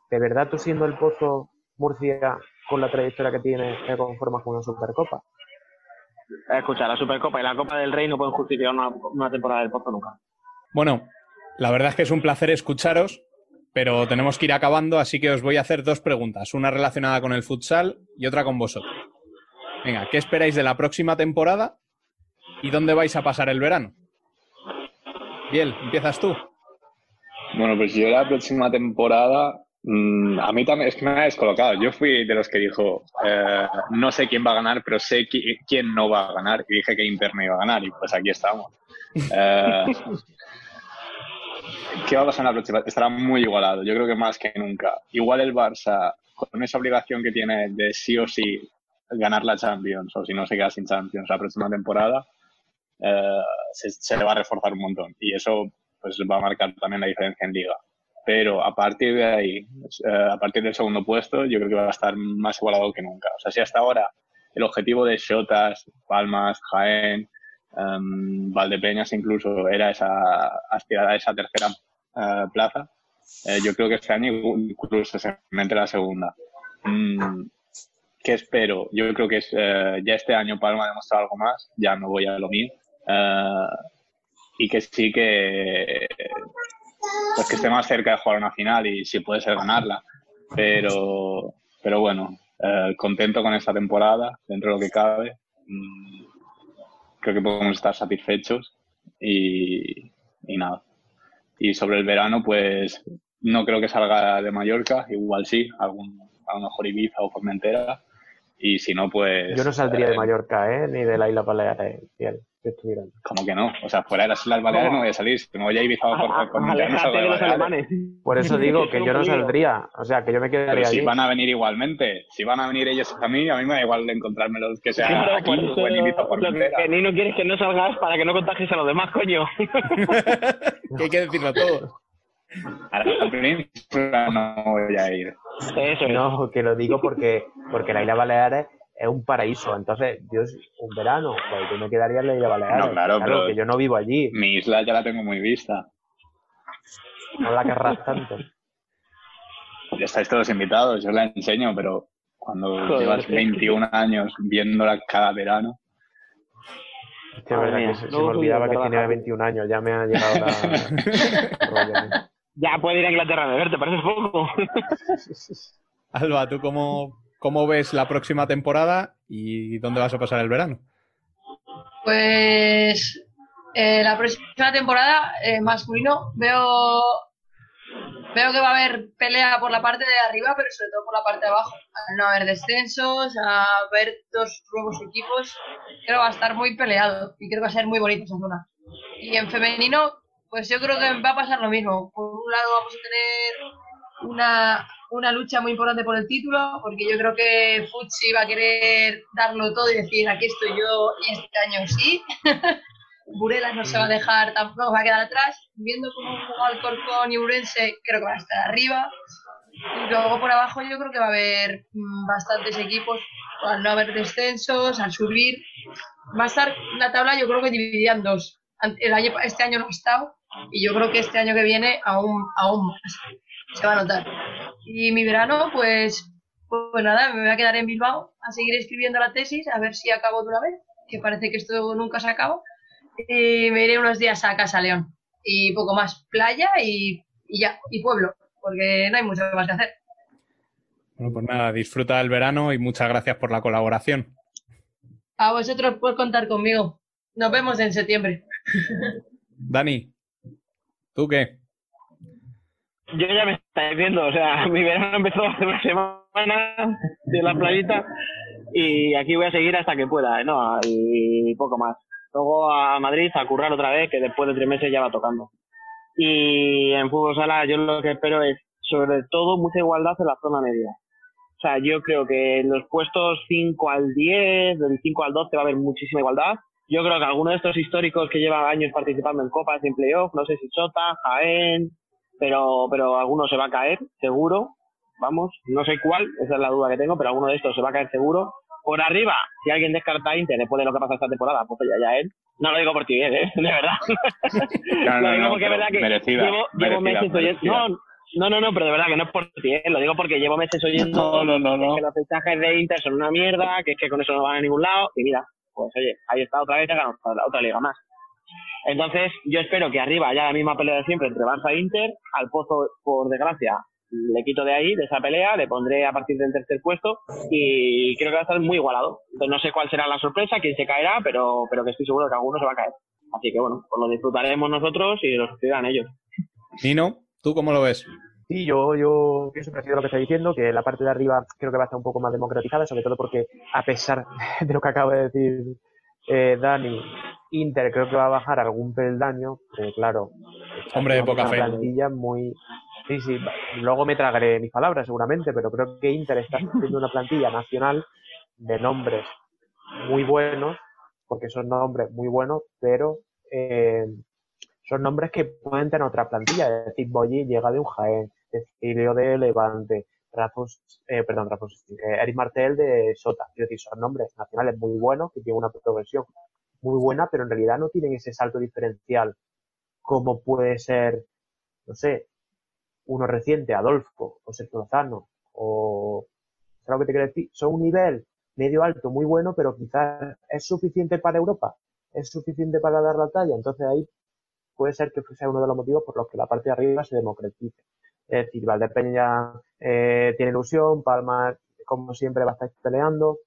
¿De verdad tú siendo el Pozo Murcia, con la trayectoria que tiene, te conformas con una Supercopa? Escucha, la Supercopa y la Copa del Rey no pueden justificar una, una temporada del Pozo nunca. Bueno, la verdad es que es un placer escucharos, pero tenemos que ir acabando, así que os voy a hacer dos preguntas, una relacionada con el futsal y otra con vosotros. Venga, ¿qué esperáis de la próxima temporada y dónde vais a pasar el verano? Biel, empiezas tú. Bueno, pues yo la próxima temporada, mm, a mí también es que me ha descolocado. Yo fui de los que dijo, eh, no sé quién va a ganar, pero sé qui- quién no va a ganar. Y dije que Inter no iba a ganar, y pues aquí estamos. Eh, ¿Qué va a pasar en la próxima? Estará muy igualado, yo creo que más que nunca. Igual el Barça, con esa obligación que tiene de sí o sí ganar la Champions, o si no se queda sin Champions la próxima temporada, eh, se, se le va a reforzar un montón. Y eso pues va a marcar también la diferencia en liga. Pero a partir de ahí, eh, a partir del segundo puesto, yo creo que va a estar más igualado que nunca. O sea, si hasta ahora el objetivo de Shotas, Palmas, Jaén, em, Valdepeñas incluso era esa aspirar a esa tercera eh, plaza, yo creo que este año incluso se mete la segunda. Mm, ¿Qué espero? Yo creo que es, eh, ya este año Palma ha demostrado algo más, ya me voy a lo mío. Eh, y que sí que pues que esté más cerca de jugar una final y si puede ser ganarla. Pero, pero bueno, eh, contento con esta temporada, dentro de lo que cabe. Mm, creo que podemos estar satisfechos y, y nada. Y sobre el verano, pues no creo que salga de Mallorca, igual sí, algún, a lo mejor Ibiza o Formentera. Y si no, pues. Yo no saldría eh, de Mallorca, ¿eh? Ni de la isla Baleares, fiel, si estuviera. ¿Cómo que no? O sea, fuera de las Islas Baleares no voy a salir. Si me voy a Ibiza por, Ah, por no salgo de Baleares. Por eso digo que yo no saldría. O sea, que yo me Pero quedaría si allí. van a venir igualmente, si van a venir ellos a mí, a mí me da igual encontrármelos que sea Claro, aquí por eso o en Ibiza o lo que Nino quiere es que no salgas para que no contagies a los demás, coño. Que hay que decirlo todo. A la no voy a ir. Eso es. No, que lo digo porque, porque la isla Baleares es un paraíso. Entonces, yo, un verano, pues yo me quedaría en la isla Baleares. No, claro, pero- que yo no vivo allí. Mi isla ya la tengo muy vista. No la querrás tanto. Ya estáis todos invitados, yo la enseño, pero cuando Joder, llevas sí. 21 años viéndola cada verano, Es que verdad se, me olvidaba que tenía Javi. 21 años. Ya me ha llegado la... Ya puede ir a Inglaterra a beber, ¿te parece poco? Alba, ¿tú cómo, cómo ves la próxima temporada y dónde vas a pasar el verano? Pues eh, la próxima temporada eh, masculino veo veo que va a haber pelea por la parte de arriba, pero sobre todo por la parte de abajo. Al no haber descensos, a haber dos nuevos equipos, creo que va a estar muy peleado y creo que va a ser muy bonito esa zona. Y en femenino, pues yo creo que va a pasar lo mismo. Lado vamos a tener una, una lucha muy importante por el título, porque yo creo que Futsi va a querer darlo todo y decir, aquí estoy yo y este año sí. Burelas no se va a dejar, tampoco va a quedar atrás. Viendo cómo juega Alcorcón y Urense, creo que va a estar arriba. Y luego por abajo yo creo que va a haber mm, bastantes equipos, al no haber descensos, al subir. Va a estar la tabla yo creo que dividida en dos. El año, este año no ha estado y yo creo que este año que viene aún, aún más se va a notar. Y mi verano, pues, pues nada, me voy a quedar en Bilbao a seguir escribiendo la tesis, a ver si acabo de una vez, que parece que esto nunca se acaba. Y me iré unos días a Casa León. Y poco más, playa y, y ya, y pueblo, porque no hay mucho más que hacer. Bueno, pues nada, disfruta del verano y muchas gracias por la colaboración. A vosotros por contar conmigo. Nos vemos en septiembre. Dani, ¿tú qué? Yo ya me estáis viendo, o sea, mi verano empezó hace una semana de la playita y aquí voy a seguir hasta que pueda, ¿no? Y poco más. Luego a Madrid a currar otra vez, que después de tres meses ya va tocando. Y en fútbol sala yo lo que espero es, sobre todo, mucha igualdad en la zona media. O sea, yo creo que en los puestos 5 al 10, del 5 al 12 va a haber muchísima igualdad. Yo creo que alguno de estos históricos que llevan años participando en copas y en playoff, no sé si Chota, Jaén, pero, pero alguno se va a caer, seguro. Vamos, no sé cuál, esa es la duda que tengo, pero alguno de estos se va a caer seguro. Por arriba, si alguien descarta a Inter después de lo que pasa esta temporada, pues ya, ya él. No lo digo por ti, ¿eh? De verdad. No, no, lo digo no, porque es verdad que merecida, llevo, llevo merecida, meses oyendo... merecida. No, no, no, no, pero de verdad que no es por ti, ¿eh? Lo digo porque llevo meses oyendo no. que los fichajes de Inter son una mierda, que es que con eso no van a ningún lado. Y mira, pues oye, ahí está otra vez, otra, otra liga más. Entonces, yo espero que arriba haya la misma pelea de siempre entre Barça e Inter. Al Pozo, por desgracia, le quito de ahí, de esa pelea, le pondré a partir del tercer puesto y creo que va a estar muy igualado. Entonces, no sé cuál será la sorpresa, quién se caerá, pero, pero que estoy seguro que alguno se va a caer. Así que bueno, pues lo disfrutaremos nosotros y lo sufrirán ellos. Nino, ¿tú cómo lo ves? Sí, yo, yo pienso parecido a lo que está diciendo, que la parte de arriba creo que va a estar un poco más democratizada, sobre todo porque, a pesar de lo que acaba de decir eh, Dani, Inter creo que va a bajar algún peldaño, pero claro, Hombre de una poca fe. plantilla muy... Sí, sí, luego me tragaré mis palabras seguramente, pero creo que Inter está haciendo una plantilla nacional de nombres muy buenos, porque son nombres muy buenos, pero eh, son nombres que pueden tener otra plantilla. Es decir, Boyi llega de un Jaén, Cecilio de Levante, Rafos, eh, perdón, Rafos, eh, Eric Martel de Sota. Es decir, son nombres nacionales muy buenos que tienen una progresión muy buena, pero en realidad no tienen ese salto diferencial como puede ser, no sé, uno reciente, Adolfo, o Sergio Lozano, o ¿sabes lo que te quiero decir? Son un nivel medio alto, muy bueno, pero quizás es suficiente para Europa, es suficiente para dar la talla. Entonces ahí puede ser que sea uno de los motivos por los que la parte de arriba se democratice. Es decir, Valdepeña eh, tiene ilusión, Palma, como siempre, va a estar peleando.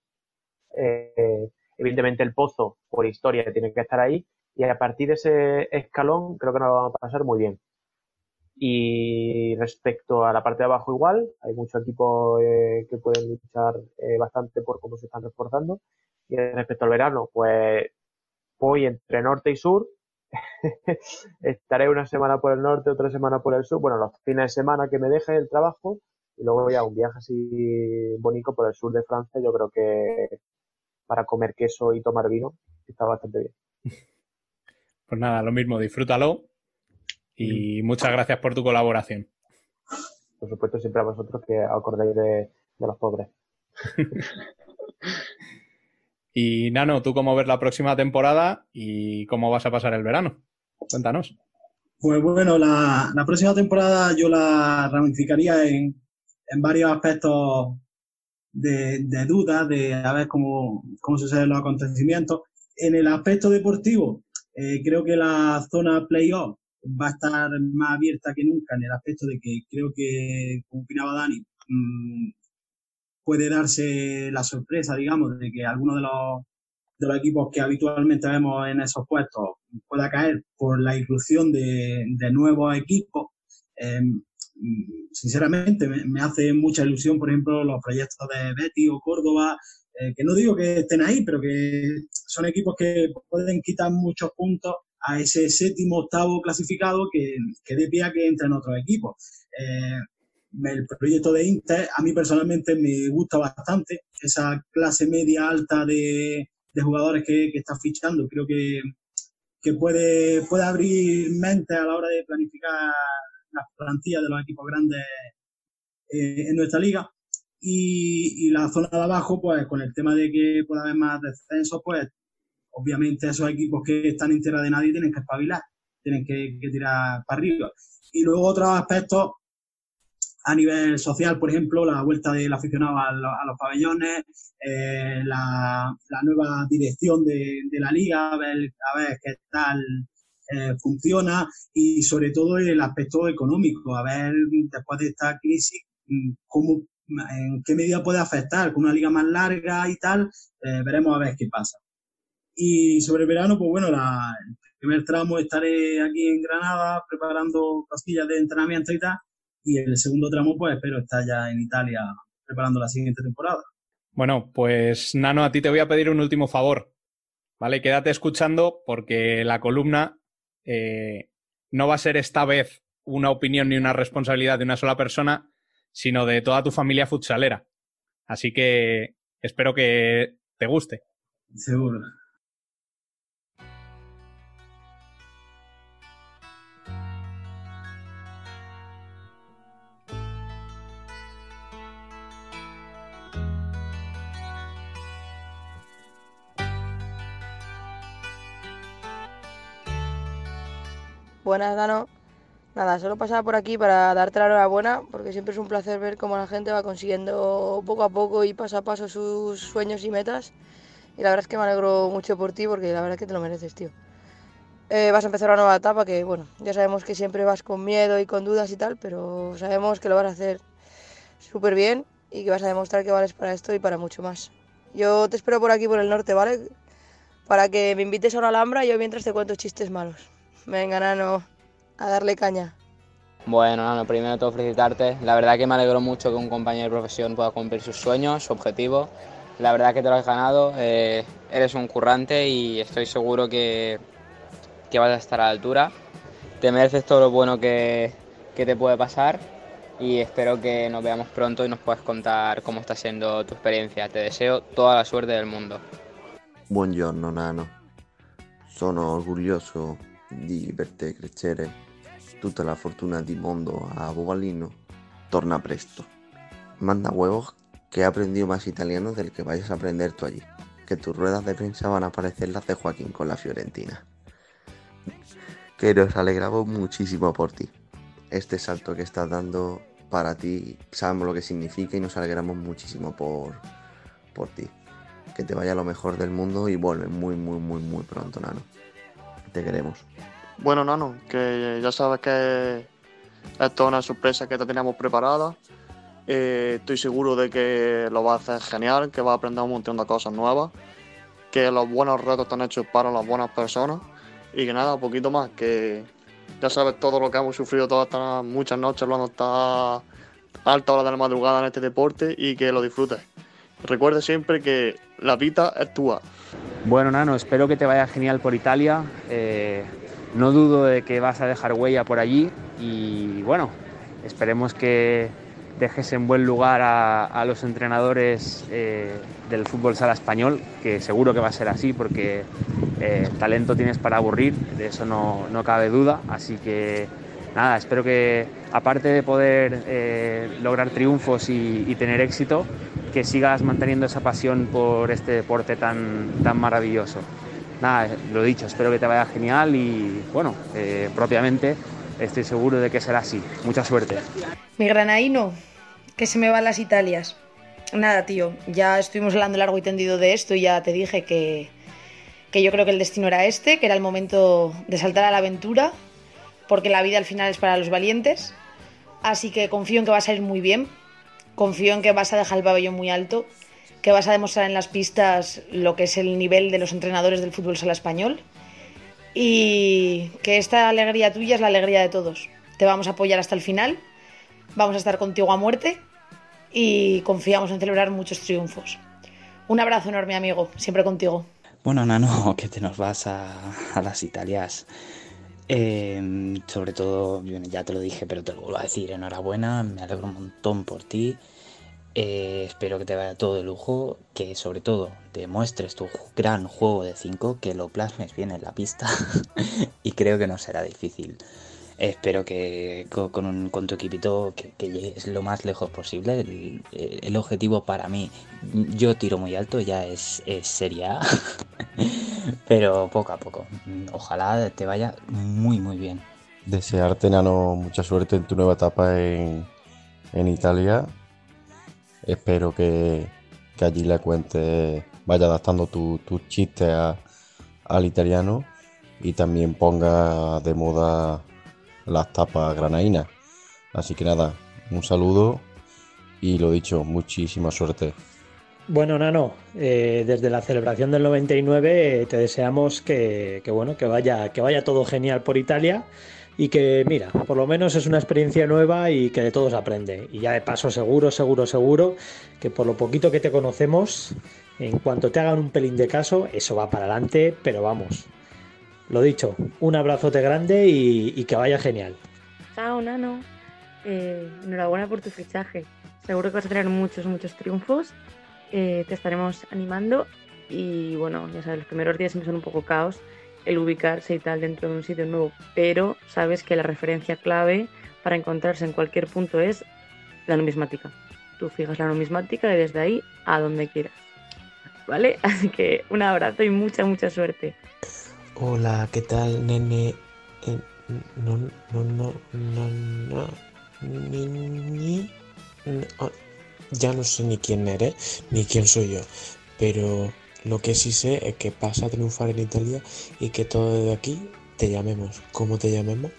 Eh, evidentemente el Pozo, por historia, tiene que estar ahí. y a partir de ese escalón creo que nos lo vamos a pasar muy bien. Y respecto a la parte de abajo igual, hay muchos equipos eh, que pueden luchar bastante por cómo se están reforzando. Y respecto al verano, pues voy entre norte y sur. Estaré una semana por el norte, otra semana por el sur. Bueno, los fines de semana que me deje el trabajo y luego ya un viaje así bonito por el sur de Francia. Yo creo que para comer queso y tomar vino está bastante bien. Pues nada, lo mismo, disfrútalo y muchas gracias por tu colaboración. Por supuesto, siempre a vosotros que acordáis de, de los pobres. Y Nano, ¿tú cómo ves la próxima temporada y cómo vas a pasar el verano? Cuéntanos. Pues bueno, la, próxima temporada yo la ramificaría en, en varios aspectos de, de duda, de a ver cómo, cómo suceden los acontecimientos. En el aspecto deportivo, eh, creo que la zona playoff va a estar más abierta que nunca en el aspecto de que creo que, como opinaba Dani, mmm, puede darse la sorpresa, digamos, de que alguno de los, de los equipos que habitualmente vemos en esos puestos pueda caer por la irrupción de, de nuevos equipos. Eh, sinceramente, me, hace mucha ilusión, por ejemplo, los proyectos de Betty o Córdoba, eh, que no digo que estén ahí, pero que son equipos que pueden quitar muchos puntos a ese séptimo, octavo clasificado que, que dé pie a que entren otros equipos. Eh, el proyecto de Inter a mí personalmente me gusta bastante, esa clase media alta de, de jugadores que, que, está fichando, creo que, que puede, puede abrir mente a la hora de planificar las plantillas de los equipos grandes eh, en nuestra liga. Y, y, la zona de abajo, pues con el tema de que pueda haber más descensos, pues obviamente esos equipos que están en tierra de nadie tienen que espabilar, tienen que, que tirar para arriba. Y luego otros aspectos a nivel social, por ejemplo, la vuelta del aficionado a, los, a los pabellones, eh, la, nueva dirección de, la liga, a ver, a ver qué tal eh, funciona y sobre todo el aspecto económico, a ver después de esta crisis cómo, en qué medida puede afectar con una liga más larga y tal, eh, veremos a ver qué pasa. Y sobre el verano, pues bueno, la, el primer tramo estaré aquí en Granada preparando cosillas de entrenamiento y tal y el segundo tramo pues espero estar ya en Italia preparando la siguiente temporada. Bueno, pues Nano, a ti te voy a pedir un último favor, ¿vale? Quédate escuchando porque la columna eh, no va a ser esta vez una opinión ni una responsabilidad de una sola persona, sino de toda tu familia futsalera. Así que espero que te guste. Seguro. Buenas, Dano. Nada, solo pasaba por aquí para darte la enhorabuena, porque siempre es un placer ver cómo la gente va consiguiendo poco a poco y paso a paso sus sueños y metas. Y la verdad es que me alegro mucho por ti, porque la verdad es que te lo mereces, tío. Eh, vas a empezar una nueva etapa que, bueno, ya sabemos que siempre vas con miedo y con dudas y tal, pero sabemos que lo vas a hacer súper bien y que vas a demostrar que vales para esto y para mucho más. Yo te espero por aquí, por el norte, ¿vale? Para que me invites a una alhambra y yo mientras te cuento chistes malos. Venga, Nano, a darle caña. Bueno, Nano, primero todo felicitarte. La verdad que me alegro mucho que un compañero de profesión pueda cumplir sus sueños, su objetivo. La verdad que te lo has ganado, eh, eres un currante y estoy seguro que, que, vas a estar a la altura. Te mereces todo lo bueno que, que te puede pasar y espero que nos veamos pronto y nos puedas contar cómo está siendo tu experiencia. Te deseo toda la suerte del mundo. Buongiorno Nano, sono orgoglioso di per crescere tutta la fortuna del mondo a Bobalino, torna presto. Manda huevos que he aprendido más italiano del que vayas a aprender tú allí. Que tus ruedas de prensa van a parecer las de Joaquín con la Fiorentina. Que nos alegramos muchísimo por ti. Este salto que estás dando para ti, sabemos lo que significa y nos alegramos muchísimo por, por ti. Que te vaya lo mejor del mundo y vuelve muy, muy, muy, muy pronto, Nano. Te queremos. Bueno, Nano, que ya sabes que esto es una sorpresa que te teníamos preparada. Eh, estoy seguro de que lo vas a hacer genial, que vas a aprender un montón de cosas nuevas, que los buenos retos están hechos para las buenas personas y que nada, poquito más, que ya sabes todo lo que hemos sufrido todas estas muchas noches cuando está alta hora de la madrugada en este deporte y que lo disfrutes. Recuerde siempre que la vida es. Bueno, Nano, espero que te vaya genial por Italia. Eh, no dudo de que vas a dejar huella por allí y bueno, esperemos que dejes en buen lugar a, los entrenadores eh, del fútbol sala español, que seguro que va a ser así porque eh, talento tienes para aburrir, de eso no, no cabe duda. Así que nada, espero que aparte de poder lograr triunfos y tener éxito, que sigas manteniendo esa pasión por este deporte tan, tan maravilloso. Nada, lo dicho, espero que te vaya genial y bueno, eh, propiamente estoy seguro de que será así. Mucha suerte. Mi granaíno, que se me van las Italias. Nada, tío, ya estuvimos hablando largo y tendido de esto y ya te dije que, que yo creo que el destino era este, que era el momento de saltar a la aventura, porque la vida al final es para los valientes. Así que confío en que va a salir muy bien, confío en que vas a dejar el pabellón muy alto, que vas a demostrar en las pistas lo que es el nivel de los entrenadores del fútbol sala español y que esta alegría tuya es la alegría de todos. Te vamos a apoyar hasta el final, vamos a estar contigo a muerte y confiamos en celebrar muchos triunfos. Un abrazo enorme, amigo, siempre contigo. Bueno, Nano, que te nos vas a, a las Italias. Eh, sobre todo, ya te lo dije, pero te lo vuelvo a decir, enhorabuena, me alegro un montón por ti. Eh, espero que te vaya todo de lujo, que sobre todo demuestres tu gran juego de 5, que lo plasmes bien en la pista y creo que no será difícil. Espero que co- con, un- tu equipito que, que llegues lo más lejos posible. El, el objetivo para mí, yo tiro muy alto, ya es, es Serie A, pero poco a poco. Ojalá te vaya muy muy bien. Desearte, Nano, mucha suerte en tu nueva etapa en, Italia. Espero que, allí le cuentes, vaya adaptando tu- tus chistes al italiano y también ponga de moda las tapas granadinas. Así que nada, un saludo y lo dicho, muchísima suerte. Bueno, Nano, eh, desde la celebración del 99 eh, te deseamos que, que, bueno, que vaya, que vaya todo genial por Italia y que, mira, por lo menos es una experiencia nueva y que de todos aprende. Y ya de paso, seguro, seguro, seguro, que por lo poquito que te conocemos, en cuanto te hagan un pelín de caso, eso va para adelante, pero vamos. Lo dicho, un abrazote grande y, que vaya genial. Chao, Nano. Eh, enhorabuena por tu fichaje. Seguro que vas a tener muchos, muchos triunfos. Eh, te estaremos animando y bueno, ya sabes, los primeros días siempre son un poco caos el ubicarse y tal dentro de un sitio nuevo, pero sabes que la referencia clave para encontrarse en cualquier punto es la numismática. Tú fijas la numismática y desde ahí a donde quieras. ¿Vale? Así que un abrazo y mucha, mucha suerte. Hola, ¿qué tal, nene? Eh, no, no, no, no, no, ni, ni- oh, ya no sé ni quién eres, ni quién soy yo, pero lo que sí sé es que vas a triunfar en Italia y que todo desde aquí te llamemos, como te llamemos,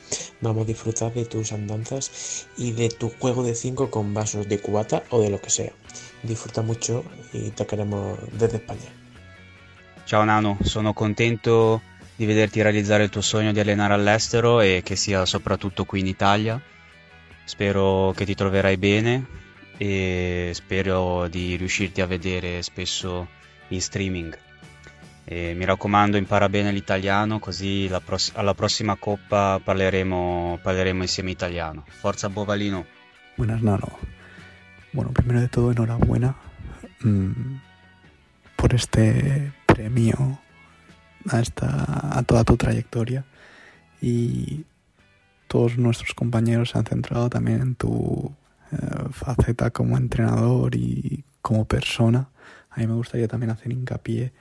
vamos a disfrutar de tus andanzas y de tu juego de 5 con vasos de cubata o de lo que sea. Disfruta mucho y te queremos desde España. Ciao Nano, sono contento di vederti realizzare il tuo sogno di allenare all'estero e che sia soprattutto qui in Italia. Spero che ti troverai bene e spero di riuscirti a vedere spesso in streaming. E mi raccomando, impara bene l'italiano così pross- alla prossima coppa parleremo, parleremo insieme italiano. Forza Bovalino! Buenas, Nano. Bueno, primero de todo, enhorabuena mm, por este premio a, esta, a toda tu trayectoria. Y todos nuestros compañeros se han centrado también en tu eh, faceta como entrenador y como persona. A mí me gustaría también hacer hincapié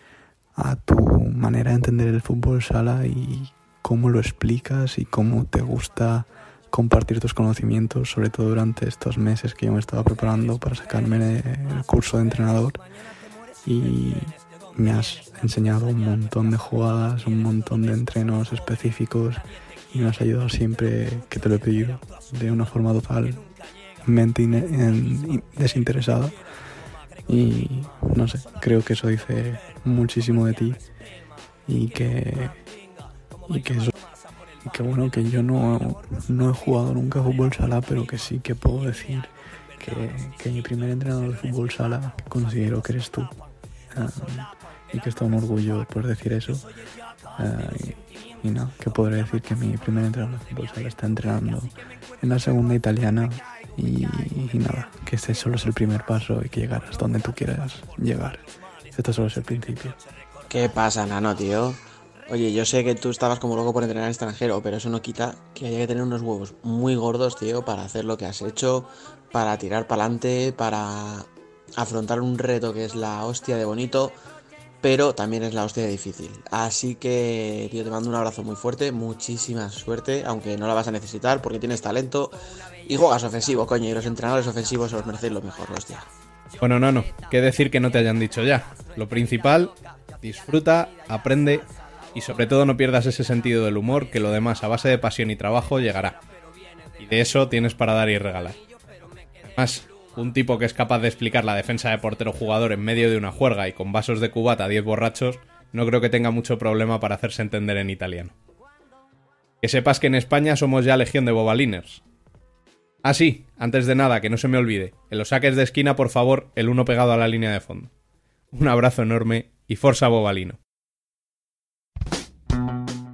a tu manera de entender el fútbol sala y cómo lo explicas y cómo te gusta compartir tus conocimientos, sobre todo durante estos meses que yo me estaba preparando para sacarme el curso de entrenador. Y me has enseñado un montón de jugadas, un montón de entrenos específicos y me has ayudado siempre que te lo he pedido de una forma totalmente in- en- desinteresada. Y no sé, creo que eso dice muchísimo de ti y que y que eso y que bueno que yo no, no he jugado nunca fútbol sala pero que sí que puedo decir que, que mi primer entrenador de fútbol sala considero que eres tú Ah, y que es todo un orgullo poder decir eso. Ah, y, y nada que podré decir que mi primer entrenador de fútbol sala está entrenando en la segunda italiana y, nada que este solo es el primer paso y que llegarás donde tú quieras llegar. Esto solo es el principio. ¿Qué pasa, nano, tío? Oye, yo sé que tú estabas como loco por entrenar en extranjero, pero eso no quita que haya que tener unos huevos muy gordos, tío, para hacer lo que has hecho, para tirar para adelante, para afrontar un reto que es la hostia de bonito, pero también es la hostia difícil. Así que, tío, te mando un abrazo muy fuerte, muchísima suerte, aunque no la vas a necesitar porque tienes talento y juegas ofensivo, coño, y los entrenadores ofensivos os merecen lo mejor, hostia. Bueno, no, no. ¿Qué decir que no te hayan dicho ya? Lo principal, disfruta, aprende y sobre todo no pierdas ese sentido del humor que lo demás a base de pasión y trabajo llegará. Y de eso tienes para dar y regalar. Además, un tipo que es capaz de explicar la defensa de portero jugador en medio de una juerga y con vasos de cubata a 10 borrachos, no creo que tenga mucho problema para hacerse entender en italiano. Que sepas que en España somos ya legión de bobaliners. Ah, sí, antes de nada, que no se me olvide. En los saques de esquina, por favor, el uno pegado a la línea de fondo. Un abrazo enorme y forza bobalino.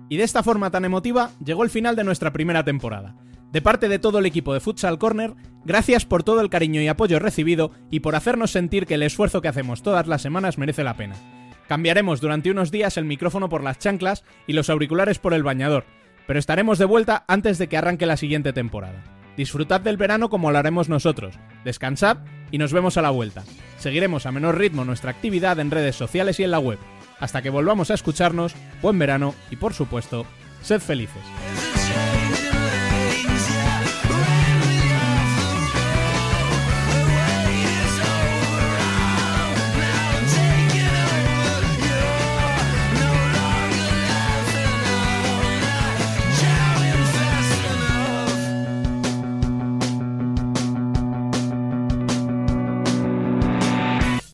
Y de esta forma tan emotiva llegó el final de nuestra primera temporada. De parte de todo el equipo de Futsal Corner, gracias por todo el cariño y apoyo recibido y por hacernos sentir que el esfuerzo que hacemos todas las semanas merece la pena. Cambiaremos durante unos días el micrófono por las chanclas y los auriculares por el bañador, pero estaremos de vuelta antes de que arranque la siguiente temporada. Disfrutad del verano como lo haremos nosotros, descansad y nos vemos a la vuelta. Seguiremos a menor ritmo nuestra actividad en redes sociales y en la web. Hasta que volvamos a escucharnos, buen verano y por supuesto, sed felices.